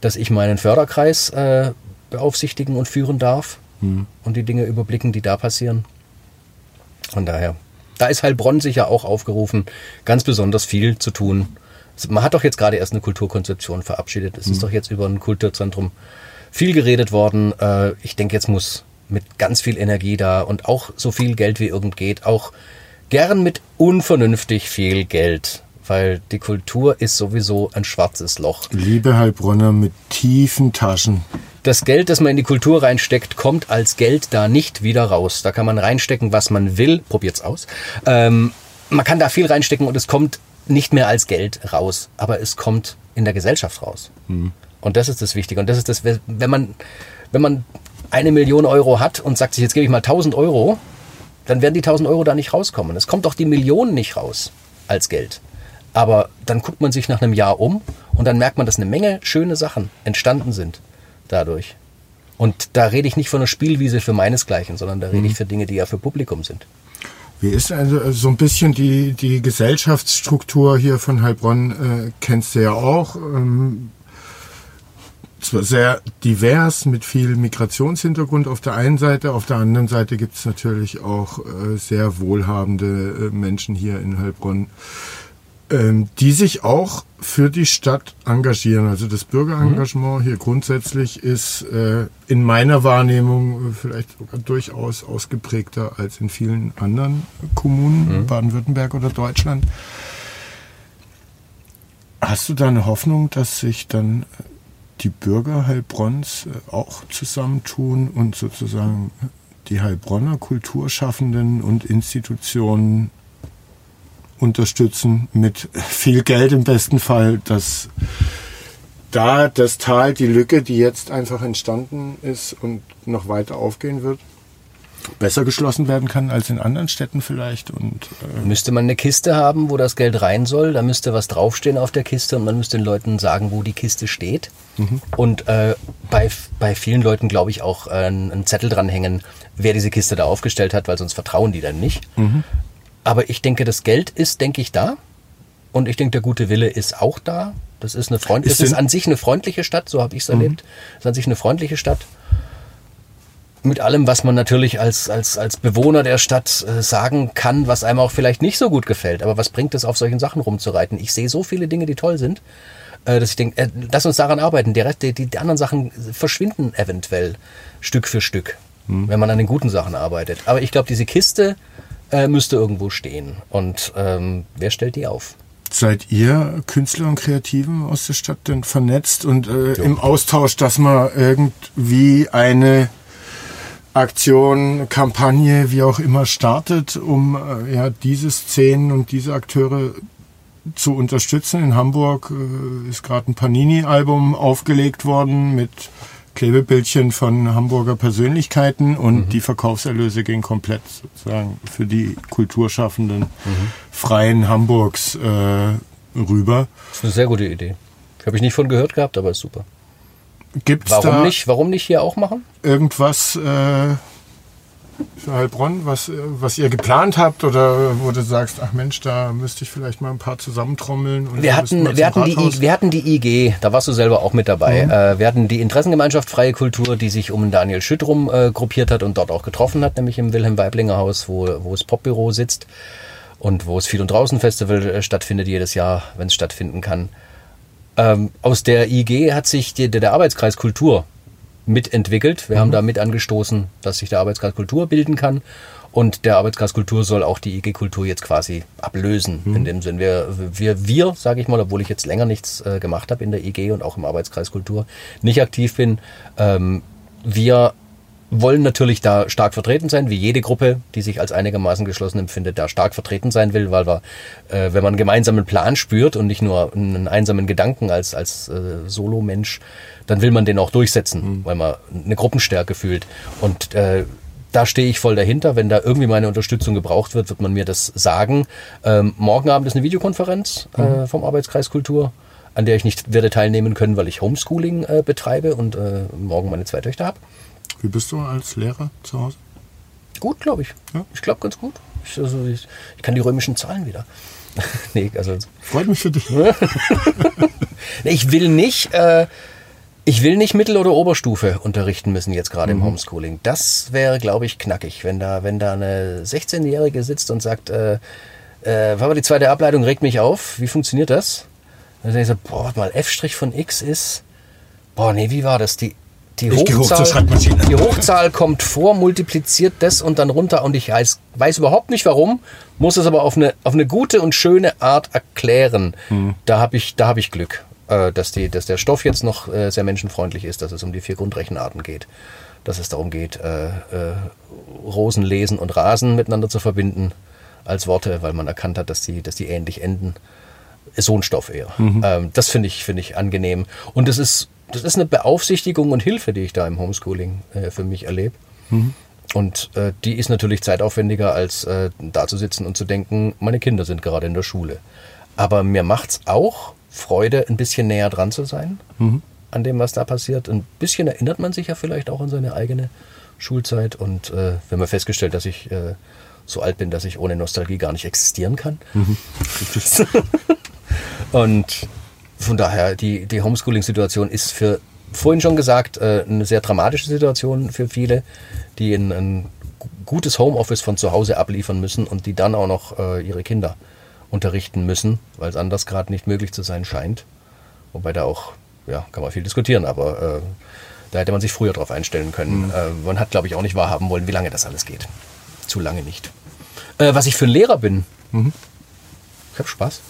dass ich meinen Förderkreis äh, beaufsichtigen und führen darf mhm. und die Dinge überblicken, die da passieren. Von daher, da ist Heilbronn sicher auch aufgerufen, ganz besonders viel zu tun. Man hat doch jetzt gerade erst eine Kulturkonzeption verabschiedet. Es mhm. ist doch jetzt über ein Kulturzentrum viel geredet worden. Äh, ich denke, jetzt muss mit ganz viel Energie da und auch so viel Geld wie irgend geht, auch gern mit unvernünftig viel Geld, weil die Kultur ist sowieso ein schwarzes Loch. Liebe Heilbronner mit tiefen Taschen. Das Geld, das man in die Kultur reinsteckt, kommt als Geld da nicht wieder raus. Da kann man reinstecken, was man will. Probiert's aus. Ähm, man kann da viel reinstecken und es kommt nicht mehr als Geld raus, aber es kommt in der Gesellschaft raus. Mhm. Und das ist das Wichtige. Und das ist das, wenn man, wenn man eine Million Euro hat und sagt sich, jetzt gebe ich mal 1000 Euro, dann werden die 1000 Euro da nicht rauskommen. Es kommt doch die Million nicht raus als Geld. Aber dann guckt man sich nach einem Jahr um und dann merkt man, dass eine Menge schöne Sachen entstanden sind dadurch. Und da rede ich nicht von einer Spielwiese für meinesgleichen, sondern da rede mhm. ich für Dinge, die ja für Publikum sind. Wie ist also so ein bisschen die, die Gesellschaftsstruktur hier von Heilbronn, äh, kennst du ja auch. Ähm, sehr divers mit viel Migrationshintergrund auf der einen Seite, auf der anderen Seite gibt es natürlich auch äh, sehr wohlhabende äh, Menschen hier in Heilbronn, ähm, die sich auch für die Stadt engagieren. Also das Bürgerengagement mhm. hier grundsätzlich ist äh, in meiner Wahrnehmung äh, vielleicht sogar durchaus ausgeprägter als in vielen anderen Kommunen, mhm. Baden-Württemberg oder Deutschland. Hast du da eine Hoffnung, dass sich dann die Bürger Heilbronns äh, auch zusammentun und sozusagen die Heilbronner Kulturschaffenden und Institutionen unterstützen mit viel Geld im besten Fall, dass da das Tal, die Lücke, die jetzt einfach entstanden ist und noch weiter aufgehen wird, besser geschlossen werden kann als in anderen Städten vielleicht. Und, äh müsste man eine Kiste haben, wo das Geld rein soll, da müsste was draufstehen auf der Kiste und man müsste den Leuten sagen, wo die Kiste steht. Mhm. Und äh, bei, bei vielen Leuten, glaube ich, auch äh, einen Zettel dranhängen, wer diese Kiste da aufgestellt hat, weil sonst vertrauen die dann nicht. Mhm. Aber ich denke, das Geld ist, denke ich, da. Und ich denke, der gute Wille ist auch da. Das ist eine Freund ist, ist an sich eine freundliche Stadt, so habe ich es erlebt. Mhm. ist an sich eine freundliche Stadt mit allem, was man natürlich als, als, als Bewohner der Stadt äh, sagen kann, was einem auch vielleicht nicht so gut gefällt. Aber was bringt es, auf solchen Sachen rumzureiten? Ich sehe so viele Dinge, die toll sind, äh, dass ich denke, äh, lass uns daran arbeiten. Die, Rest, die, die anderen Sachen verschwinden eventuell Stück für Stück, hm. wenn man an den guten Sachen arbeitet. Aber ich glaube, diese Kiste äh, müsste irgendwo stehen. Und ähm, wer stellt die auf? Seid ihr Künstler und Kreativen aus der Stadt denn vernetzt und äh, im Austausch, dass man irgendwie eine Aktion, Kampagne, wie auch immer startet, um äh, ja diese Szenen und diese Akteure zu unterstützen. In Hamburg äh, ist gerade ein Panini-Album aufgelegt worden mit Klebebildchen von Hamburger Persönlichkeiten und mhm. die Verkaufserlöse gehen komplett sozusagen für die Kulturschaffenden mhm. freien Hamburgs äh, rüber. Das ist eine sehr gute Idee. Habe ich nicht von gehört gehabt, aber ist super. Gibt's Warum nicht? Warum nicht hier auch machen? irgendwas äh, für Heilbronn, was, äh, was ihr geplant habt oder wo du sagst, ach Mensch, da müsste ich vielleicht mal ein paar zusammentrommeln? Und Wir hatten, wir hatten die, Rathaus? Wir hatten die IG, da warst du selber auch mit dabei. Mhm. Äh, wir hatten die Interessengemeinschaft Freie Kultur, die sich um Daniel Schüttrum äh, gruppiert hat und dort auch getroffen hat, nämlich im Wilhelm Weiblinger Haus, wo, wo das Popbüro sitzt und wo es Viel- und Draußen-Festival äh, stattfindet jedes Jahr, wenn es stattfinden kann. Ähm, aus der IG hat sich die, der, Arbeitskreis Kultur mitentwickelt. Wir haben da mit angestoßen, dass sich der Arbeitskreis Kultur bilden kann. Und der Arbeitskreis Kultur soll auch die IG Kultur jetzt quasi ablösen. In dem Sinn, wir, wir, wir sage ich mal, obwohl ich jetzt länger nichts äh, gemacht habe in der IG und auch im Arbeitskreis Kultur, nicht aktiv bin, ähm, wir wollen natürlich da stark vertreten sein, wie jede Gruppe, die sich als einigermaßen geschlossen empfindet, da stark vertreten sein will, weil wir, äh, wenn man einen gemeinsamen Plan spürt und nicht nur einen einsamen Gedanken als, als äh, Solo-Mensch, dann will man den auch durchsetzen, weil man eine Gruppenstärke fühlt. Und äh, da stehe ich voll dahinter. Wenn da irgendwie meine Unterstützung gebraucht wird, wird man mir das sagen. Ähm, morgen Abend ist eine Videokonferenz äh, vom Arbeitskreis Kultur, an der ich nicht werde teilnehmen können, weil ich Homeschooling äh, betreibe und äh, morgen meine zwei Töchter habe. Wie bist du als Lehrer zu Hause? Gut, glaube ich. Ja? Ich glaube ganz gut. Ich, also, ich, ich kann die römischen Zahlen wieder. nee, also Freut mich für dich. Nee, Ich will nicht, äh, ich will nicht Mittel- oder Oberstufe unterrichten müssen jetzt gerade im Homeschooling. Das wäre, glaube ich, knackig, wenn da, wenn da eine 16-Jährige sitzt und sagt, äh, äh, war aber die zweite Ableitung regt mich auf. Wie funktioniert das? Dann denke ich so, boah, warte mal, f' von x ist, boah, nee, wie war das? Die, die hoch zur Hochzahl, Schreibmaschine. die Hochzahl kommt vor, multipliziert das und dann runter und ich weiß, weiß überhaupt nicht warum, muss es aber auf eine, auf eine gute und schöne Art erklären. Da habe ich, da habe ich Glück, äh, dass, die, dass der Stoff jetzt noch äh, sehr menschenfreundlich ist, dass es um die vier Grundrechenarten geht. Dass es darum geht, äh, äh, Rosen, Lesen und Rasen miteinander zu verbinden als Worte, weil man erkannt hat, dass die, dass die ähnlich enden. So ein Stoff eher. Ähm, das finde ich, finde ich angenehm. Und das ist, das ist eine Beaufsichtigung und Hilfe, die ich da im Homeschooling äh, für mich erlebe. Und äh, die ist natürlich zeitaufwendiger, als äh, da zu sitzen und zu denken, meine Kinder sind gerade in der Schule. Aber mir macht's auch Freude, ein bisschen näher dran zu sein an dem, was da passiert. Ein bisschen erinnert man sich ja vielleicht auch an seine eigene Schulzeit. Und äh, haben ja festgestellt, dass ich äh, so alt bin, dass ich ohne Nostalgie gar nicht existieren kann. Und von daher, die, die Homeschooling-Situation ist für, vorhin schon gesagt, äh, eine sehr dramatische Situation für viele, die ein, ein gu- gutes Homeoffice von zu Hause abliefern müssen und die dann auch noch äh, ihre Kinder unterrichten müssen, weil es anders gerade nicht möglich zu sein scheint. Wobei da auch, ja, kann man viel diskutieren, aber äh, da hätte man sich früher drauf einstellen können. Äh, man hat, glaube ich, auch nicht wahrhaben wollen, wie lange das alles geht. Zu lange nicht. Äh, was ich für ein Lehrer bin. Ich habe Spaß.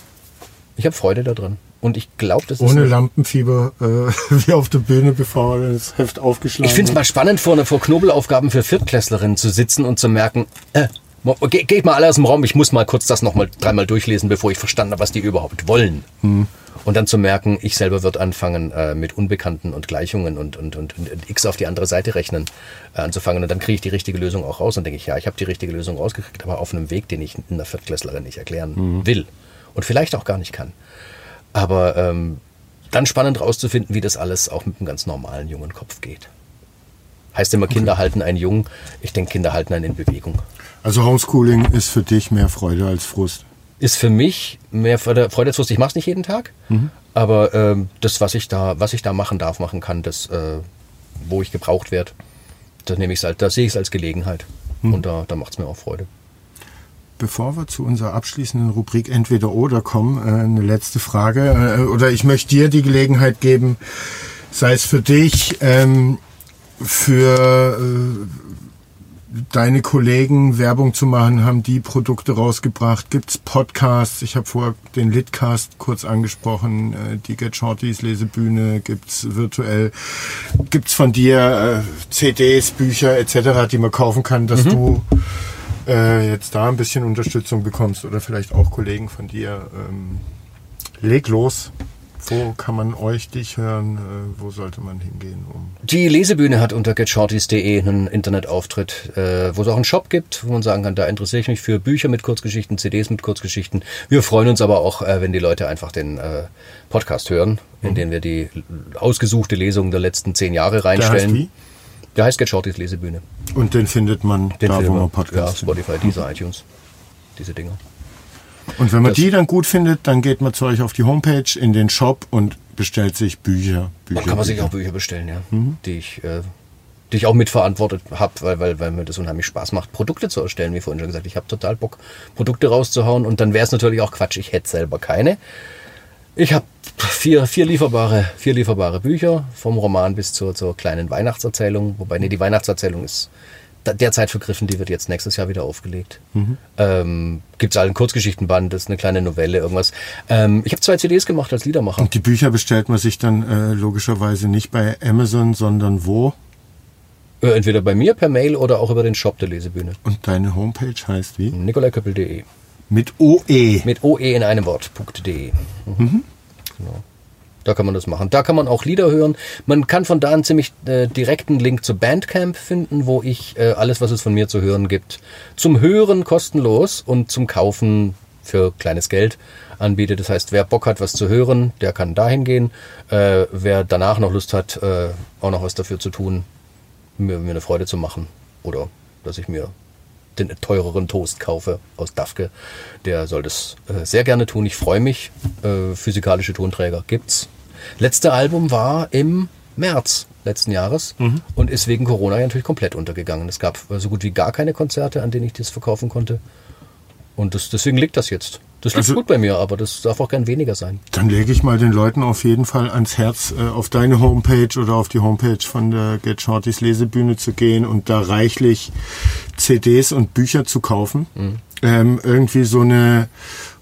Ich habe Freude daran. Und ich glaube, das ist. Ohne Lampenfieber, äh, wie auf der Bühne, bevor das Heft aufgeschlagen Ich finde es mal spannend, vor, vor Knobelaufgaben für Viertklässlerinnen zu sitzen und zu merken, äh, ge geht mal alle aus dem Raum, ich muss mal kurz das nochmal dreimal durchlesen, bevor ich verstanden habe, was die überhaupt wollen. Und dann zu merken, ich selber wird anfangen, äh, mit Unbekannten und Gleichungen und, und, und, und X auf die andere Seite rechnen äh, anzufangen. Und dann kriege ich die richtige Lösung auch raus und denke ich, ja, ich habe die richtige Lösung rausgekriegt, aber auf einem Weg, den ich einer Viertklässlerin nicht erklären will. Und vielleicht auch gar nicht kann. Aber ähm, dann spannend rauszufinden, wie das alles auch mit einem ganz normalen jungen Kopf geht. Heißt immer, Kinder halten einen jung. Ich denke, Kinder halten einen in Bewegung. Also Homeschooling ist für dich mehr Freude als Frust. Ist für mich mehr Freude Freude als Frust. Ich mache es nicht jeden Tag, aber ähm, das, was ich da, was ich da machen darf, machen kann, das, äh, wo ich gebraucht werde, da nehme ich als, da sehe ich es als Gelegenheit. Und da, da macht es mir auch Freude. Bevor wir zu unserer abschließenden Rubrik Entweder oder kommen, äh, eine letzte Frage. Äh, oder ich möchte dir die Gelegenheit geben, sei es für dich, ähm, für äh, deine Kollegen Werbung zu machen, haben die Produkte rausgebracht. Gibt's Podcasts? Ich habe vorher den Litcast kurz angesprochen. Äh, die Get Shorties Lesebühne gibt's virtuell. Gibt's von dir äh, CDs, Bücher etc., die man kaufen kann, dass du äh, jetzt da ein bisschen Unterstützung bekommst oder vielleicht auch Kollegen von dir. Ähm, leg los. Wo kann man euch, dich hören? Äh, wo sollte man hingehen? Um Die Lesebühne hat unter getshorties.de einen Internetauftritt, äh, wo es auch einen Shop gibt, wo man sagen kann, da interessiere ich mich für Bücher mit Kurzgeschichten, CDs mit Kurzgeschichten. Wir freuen uns aber auch, äh, wenn die Leute einfach den äh, Podcast hören, in Mhm. den wir die ausgesuchte Lesung der letzten zehn Jahre Der heißt reinstellen. wie? Der heißt Get Shorties Lesebühne. Und den findet man Den da, wo findet man Ja, Podcast findet. Spotify, Deezer, iTunes. Diese Dinger. Und wenn man Das- die dann gut findet, dann geht man zu euch auf die Homepage, in den Shop und bestellt sich Bücher. Bücher Da kann man sich auch Bücher bestellen, ja. Mhm. Die ich, äh, die ich auch mitverantwortet habe, weil, weil, weil mir das unheimlich Spaß macht, Produkte zu erstellen, wie vorhin schon gesagt. Ich habe total Bock, Produkte rauszuhauen und dann wäre es natürlich auch Quatsch, ich hätte selber keine. Ich habe vier, vier, lieferbare, vier lieferbare Bücher, vom Roman bis zur, zur kleinen Weihnachtserzählung. Wobei, nee, die Weihnachtserzählung ist derzeit vergriffen, die wird jetzt nächstes Jahr wieder aufgelegt. Ähm, Gibt es einen Kurzgeschichtenband, das ist eine kleine Novelle, irgendwas. Ähm, ich habe zwei CDs gemacht als Liedermacher. Und die Bücher bestellt man sich dann äh, logischerweise nicht bei Amazon, sondern wo? Äh, Entweder bei mir per Mail oder auch über den Shop der Lesebühne. Und deine Homepage heißt wie? nikolaiköppel.de. Mit OE. Mit OE in einem Wort. .de. Mhm. Genau. Da kann man das machen. Da kann man auch Lieder hören. Man kann von da einen ziemlich äh, direkten Link zu Bandcamp finden, wo ich äh, alles, was es von mir zu hören gibt, zum Hören kostenlos und zum Kaufen für kleines Geld anbiete. Das heißt, wer Bock hat, was zu hören, der kann dahin gehen. Äh, wer danach noch Lust hat, äh, auch noch was dafür zu tun, mir, mir eine Freude zu machen oder dass ich mir den teureren Toast kaufe aus Dafke, der soll das äh, sehr gerne tun. Ich freue mich. Äh, physikalische Tonträger gibt's. Letzte Album war im März letzten Jahres und ist wegen Corona ja natürlich komplett untergegangen. Es gab äh, so gut wie gar keine Konzerte, an denen ich das verkaufen konnte. Und das, deswegen liegt das jetzt. Das liegt Also- gut bei mir, aber das darf auch gern weniger sein. Dann lege ich mal den Leuten auf jeden Fall ans Herz, äh, auf deine Homepage oder auf die Homepage von der Get Shortys Lesebühne zu gehen und da reichlich CDs und Bücher zu kaufen. Ähm, irgendwie so eine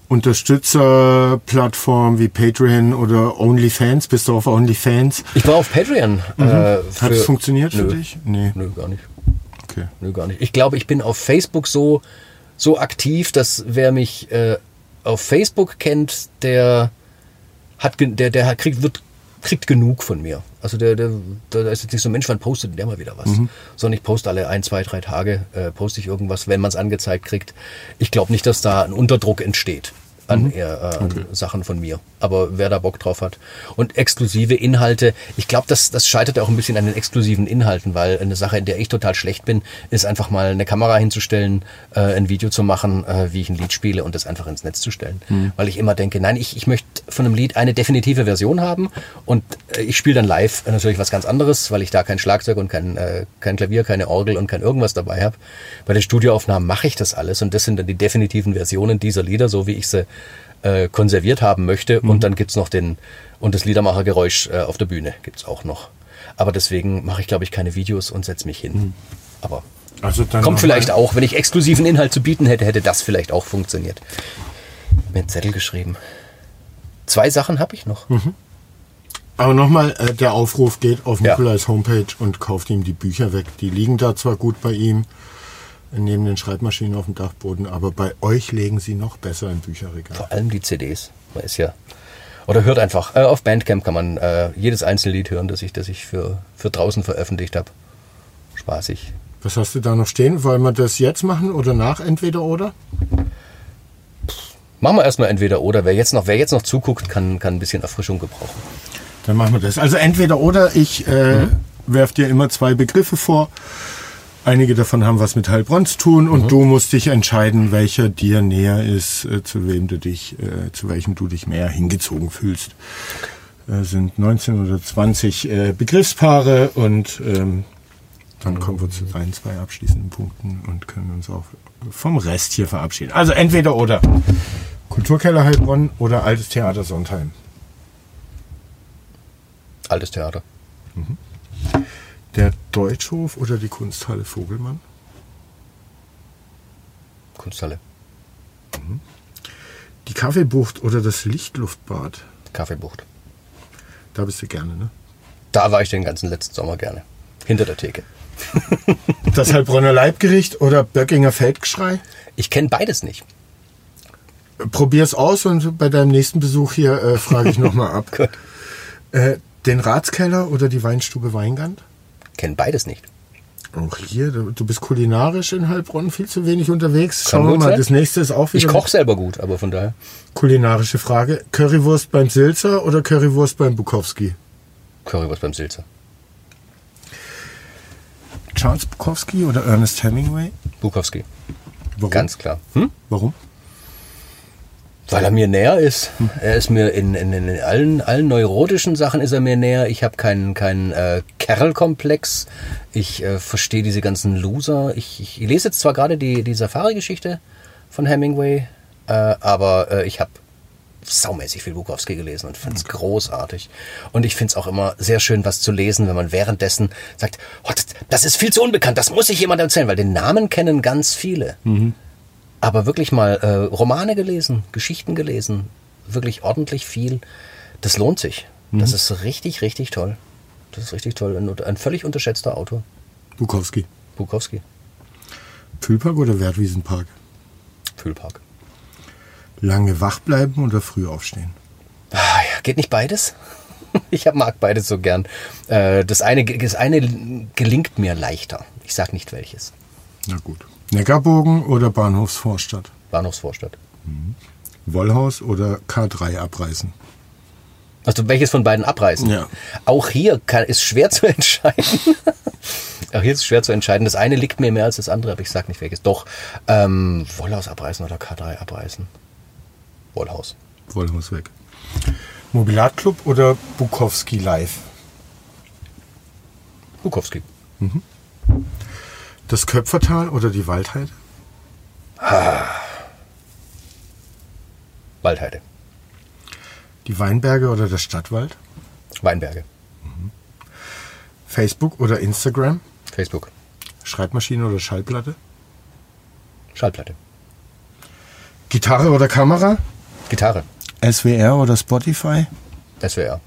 Unterstützerplattform wie Patreon oder OnlyFans. Bist du auf OnlyFans? Ich war auf Patreon. Äh, Hat für- es funktioniert für Nö. dich? Nee. Nö, gar nicht. Okay. Nö, gar nicht. Ich glaube, ich bin auf Facebook so, so aktiv, dass wer mich äh, auf Facebook kennt, der hat, der, der kriegt, wird, kriegt genug von mir. Also der, der, der ist jetzt nicht so, Mensch, wann postet der mal wieder was? Sondern ich poste alle ein, zwei, drei Tage, äh, poste ich irgendwas, wenn man es angezeigt kriegt. Ich glaube nicht, dass da ein Unterdruck entsteht an, eher, äh, an Sachen von mir. Aber wer da Bock drauf hat. Und exklusive Inhalte, ich glaube, das, das scheitert auch ein bisschen an den exklusiven Inhalten, weil eine Sache, in der ich total schlecht bin, ist einfach mal eine Kamera hinzustellen, äh, ein Video zu machen, äh, wie ich ein Lied spiele und das einfach ins Netz zu stellen. Weil ich immer denke, nein, ich, ich möchte von einem Lied eine definitive Version haben und äh, ich spiele dann live natürlich was ganz anderes, weil ich da kein Schlagzeug und kein, äh, kein Klavier, keine Orgel und kein irgendwas dabei habe. Bei den Studioaufnahmen mache ich das alles und das sind dann die definitiven Versionen dieser Lieder, so wie ich sie äh, konserviert haben möchte. Und dann gibt's noch den, und das Liedermachergeräusch äh, auf der Bühne gibt's auch noch. Aber deswegen mache ich, glaube ich, keine Videos und setz mich hin. Aber Also dann kommt vielleicht auch, wenn ich exklusiven Inhalt zu bieten hätte, hätte das vielleicht auch funktioniert. Mir einen Zettel geschrieben. Zwei Sachen habe ich noch. Aber nochmal, äh, der Aufruf geht auf Ja. Nikolais Homepage und kauft ihm die Bücher weg. Die liegen da zwar gut bei ihm, neben den Schreibmaschinen auf dem Dachboden, aber bei euch legen sie noch besser im Bücherregal. Vor allem die CDs. Man ist ja. Oder hört einfach. Äh, auf Bandcamp kann man äh, jedes einzelne Lied hören, das ich, das ich für, für draußen veröffentlicht habe. Spaßig. Was hast du da noch stehen? Wollen wir das jetzt machen oder nach entweder oder? Machen wir erstmal entweder oder. Wer jetzt noch, wer jetzt noch zuguckt, kann, kann ein bisschen Erfrischung gebrauchen. Dann machen wir das. Also entweder oder. Ich äh, werf dir immer zwei Begriffe vor. Einige davon haben was mit Heilbronn zu tun und du musst dich entscheiden, welcher dir näher ist, äh, zu wem du dich, äh, zu welchem du dich mehr hingezogen fühlst. Äh, sind 19 oder 20 äh, Begriffspaare und ähm, dann kommen wir zu deinen zwei abschließenden Punkten und können uns auch vom Rest hier verabschieden. Also entweder oder. Kulturkeller Heilbronn oder Altes Theater Sondheim. Altes Theater. Der Deutschhof oder die Kunsthalle Vogelmann? Kunsthalle. Die Kaffeebucht oder das Lichtluftbad? Kaffeebucht. Da bist du gerne, ne? Da war ich den ganzen letzten Sommer gerne. Hinter der Theke. Das Heilbronner Leibgericht oder Böckinger Feldgeschrei? Ich kenne beides nicht. Probier's aus und bei deinem nächsten Besuch hier äh, frage ich nochmal ab. Äh, den Ratskeller oder die Weinstube Weingand? Kenn beides nicht. Auch hier, du bist kulinarisch in Heilbronn viel zu wenig unterwegs. Schauen wir mal, sein. das nächste ist auch Ich wieder koche selber gut, aber von daher. kulinarische Frage. Currywurst beim Silzer oder Currywurst beim Bukowski? Currywurst beim Silzer. Charles Bukowski oder Ernest Hemingway? Bukowski. Warum? Ganz klar. Hm? Warum? Weil er mir näher ist. Er ist mir in, in, in allen, allen neurotischen Sachen ist er mir näher. Ich habe keinen keinen äh, Kerlkomplex. Ich äh, verstehe diese ganzen Loser. Ich, ich lese jetzt zwar gerade die, die Safari-Geschichte von Hemingway, äh, aber äh, ich habe saumäßig viel Bukowski gelesen und fand es großartig. Und ich finde es auch immer sehr schön, was zu lesen, wenn man währenddessen sagt, oh, das, das ist viel zu unbekannt, das muss ich jemandem erzählen, weil den Namen kennen ganz viele aber wirklich mal äh, Romane gelesen, Geschichten gelesen, wirklich ordentlich viel. Das lohnt sich. Das ist richtig, richtig toll. Das ist richtig toll. Ein, ein völlig unterschätzter Autor, Bukowski. Bukowski, Fühlpark oder Wertwiesenpark? Fühlpark. Lange wach bleiben oder früh aufstehen? Ah, ja, geht nicht beides? Ich mag beides so gern. Äh, das, eine, das eine gelingt mir leichter. Ich sag nicht welches. Na gut. Neckarbogen oder Bahnhofsvorstadt? Bahnhofsvorstadt. Wollhaus oder K3 abreißen? Also welches von beiden abreißen? Ja. Auch hier kann, ist schwer zu entscheiden. Auch hier ist es schwer zu entscheiden. Das eine liegt mir mehr als das andere, aber ich sag nicht welches. Doch, ähm, Wollhaus abreißen oder K3 abreißen? Wollhaus. Wollhaus weg. Mobilatclub oder Bukowski live? Bukowski. Das Köpfertal oder die Waldheide? Waldheide. Die Weinberge oder der Stadtwald? Weinberge. Facebook oder Instagram? Facebook. Schreibmaschine oder Schallplatte? Schallplatte. Gitarre oder Kamera? Gitarre. SWR oder Spotify? SWR.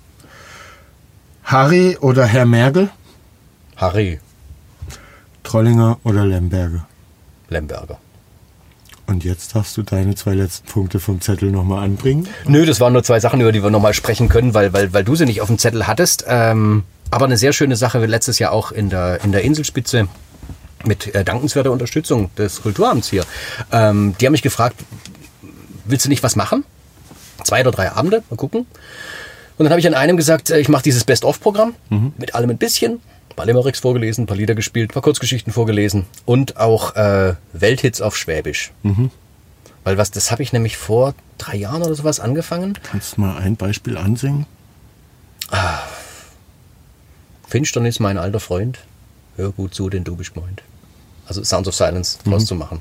Harry oder Herr Mergel? Harry Trollinger oder Lemberger? Lemberger. Und jetzt darfst du deine zwei letzten Punkte vom Zettel nochmal anbringen. Nö, das waren nur zwei Sachen, über die wir nochmal sprechen können, weil, weil, weil du sie nicht auf dem Zettel hattest. Ähm, aber eine sehr schöne Sache, letztes Jahr auch in der, in der Inselspitze mit äh, dankenswerter Unterstützung des Kulturamts hier. Ähm, die haben mich gefragt, willst du nicht was machen? Zwei oder drei Abende, mal gucken. Und dann habe ich an einem gesagt, äh, ich mache dieses Best-of-Programm mit allem ein bisschen. Paar Limericks vorgelesen, ein paar Lieder gespielt, ein paar Kurzgeschichten vorgelesen und auch äh, Welthits auf Schwäbisch. Weil was, das habe ich nämlich vor drei Jahren oder sowas angefangen. Kannst du mal ein Beispiel ansingen? Finsternis, mein alter Freund, hör gut zu, denn du bist gemeint. Also Sounds of Silence draus zu machen.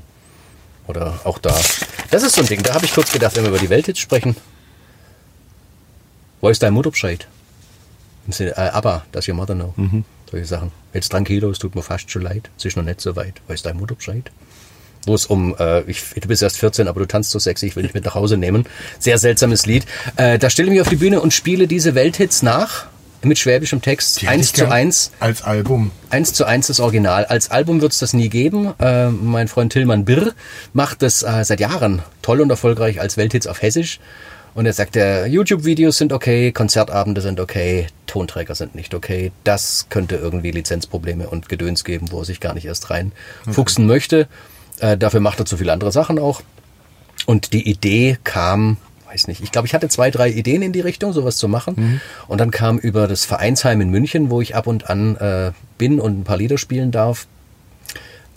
Oder auch da. Das ist so ein Ding, da habe ich kurz gedacht, wenn wir über die Welt jetzt sprechen. Wo ist dein Mutterbescheid? Im Sinne, äh, aber, does your mother know? Solche Sachen. Jetzt tranquilo, es tut mir fast schon leid. Es ist noch nicht so weit. Wo ist dein Mutterbescheid? Wo es um, äh, ich, du bist erst 14, aber du tanzt so sexy, ich will dich mit nach Hause nehmen. Sehr seltsames Lied. Äh, da stelle ich mich auf die Bühne und spiele diese Welthits nach. Mit schwäbischem Text. Die hätte eins ich zu gern eins. Als Album. Eins zu eins das Original. Als Album wird es das nie geben. Äh, mein Freund Tillmann Birr macht das äh, seit Jahren toll und erfolgreich als Welthits auf Hessisch. Und er sagt, YouTube-Videos sind okay, Konzertabende sind okay, Tonträger sind nicht okay. Das könnte irgendwie Lizenzprobleme und Gedöns geben, wo er sich gar nicht erst rein fuchsen möchte. Äh, dafür macht er zu viele andere Sachen auch. Und die Idee kam, weiß nicht, ich glaube, ich hatte zwei, drei Ideen in die Richtung, sowas zu machen. Und dann kam über das Vereinsheim in München, wo ich ab und an äh, bin und ein paar Lieder spielen darf,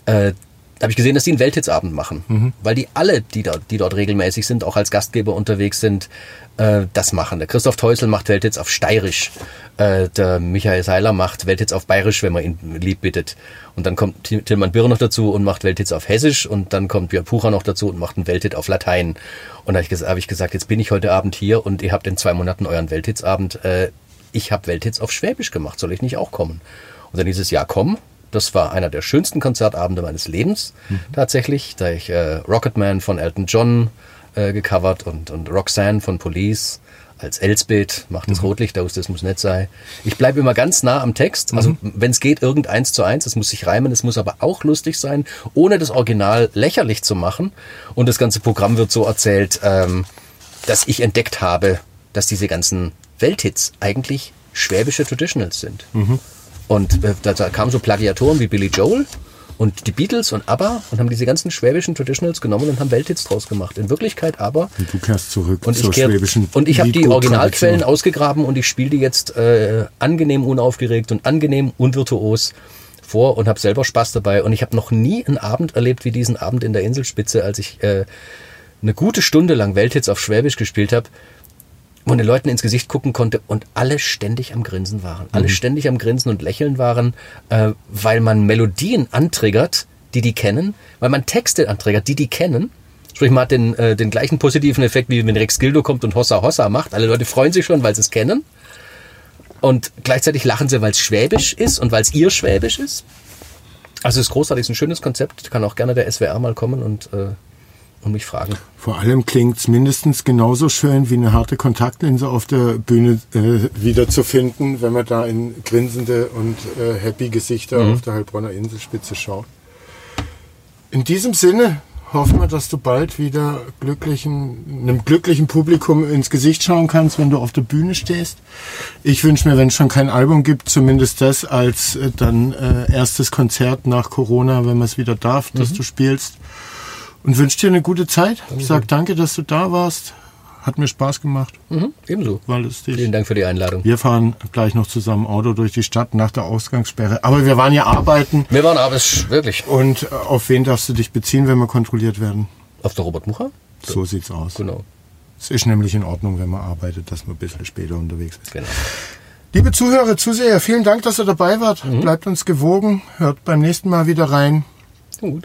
äh, da habe ich gesehen, dass die einen Welthitsabend machen. Weil die alle, die dort, die dort regelmäßig sind, auch als Gastgeber unterwegs sind, äh, das machen. Der Christoph Teusel macht Welthits auf Steirisch. Äh, der Michael Seiler macht Welthits auf Bayerisch, wenn man ihn lieb bittet. Und dann kommt Til- Tillmann Birr noch dazu und macht Welthits auf Hessisch. Und dann kommt Björn Pucher noch dazu und macht einen Welthit auf Latein. Und da habe ich, hab ich gesagt, jetzt bin ich heute Abend hier und ihr habt in zwei Monaten euren Welthitsabend. Äh, ich habe Welthits auf Schwäbisch gemacht, soll ich nicht auch kommen? Und dann dieses Jahr komm. Das war einer der schönsten Konzertabende meines Lebens tatsächlich, da ich äh, Rocketman von Elton John äh, gecovert und, und Roxanne von Police. als Elsbeth, macht das Rotlicht aus, das muss nett sein. Ich bleibe immer ganz nah am Text. Also wenn es geht, irgend eins zu eins. Es muss sich reimen, es muss aber auch lustig sein, ohne das Original lächerlich zu machen. Und das ganze Programm wird so erzählt, ähm, dass ich entdeckt habe, dass diese ganzen Welthits eigentlich schwäbische Traditionals sind. Und äh, da, da kamen so Plagiatoren wie Billy Joel und die Beatles und ABBA und haben diese ganzen schwäbischen Traditionals genommen und haben Welthits draus gemacht. In Wirklichkeit aber Und du kehrst zurück und zur ich, kehr, schwäbischen und ich habe die. Originalquellen ausgegraben und ich spiele die jetzt äh, angenehm unaufgeregt und angenehm unvirtuos vor und habe selber Spaß dabei. Und ich habe noch nie einen Abend erlebt wie diesen Abend in der Inselspitze, als ich äh, eine gute Stunde lang Welthits auf Schwäbisch gespielt habe, man den Leuten ins Gesicht gucken konnte und alle ständig am Grinsen waren. Alle ständig am Grinsen und Lächeln waren, äh, weil man Melodien antriggert, die die kennen, weil man Texte antriggert, die die kennen. Sprich, man hat den, äh, den gleichen positiven Effekt, wie wenn Rex Gildo kommt und Hossa Hossa macht. Alle Leute freuen sich schon, weil sie es kennen. Und gleichzeitig lachen sie, weil es Schwäbisch ist und weil es ihr Schwäbisch ist. Also es ist großartig, es ist ein schönes Konzept. Kann auch gerne der SWR mal kommen und, äh, und mich fragen. Vor allem klingt's mindestens genauso schön wie eine harte Kontaktlinse auf der Bühne äh, wiederzufinden, wenn man da in grinsende und äh, happy Gesichter Mhm. auf der Heilbronner Inselspitze schaut. In diesem Sinne hoffen wir, dass du bald wieder glücklichen, einem glücklichen Publikum ins Gesicht schauen kannst, wenn du auf der Bühne stehst. Ich wünsche mir, wenn es schon kein Album gibt, zumindest das als äh, dann äh, erstes Konzert nach Corona, wenn man es wieder darf, Mhm. dass du spielst. Und wünsche dir eine gute Zeit. Sag danke, dass du da warst. Hat mir Spaß gemacht. Mhm, ebenso. War lustig. Vielen Dank für die Einladung. Wir fahren gleich noch zusammen Auto durch die Stadt nach der Ausgangssperre. Aber wir waren ja arbeiten. Wir waren aber wirklich Und äh, auf wen darfst du dich beziehen, wenn wir kontrolliert werden? auf der Robert Mucher. So sieht's aus. Genau. Es ist nämlich in Ordnung, wenn man arbeitet, dass man ein bisschen später unterwegs ist. genau. Liebe Zuhörer, Zuseher, vielen Dank, dass ihr dabei wart. Bleibt uns gewogen. Hört beim nächsten Mal wieder rein. Gut.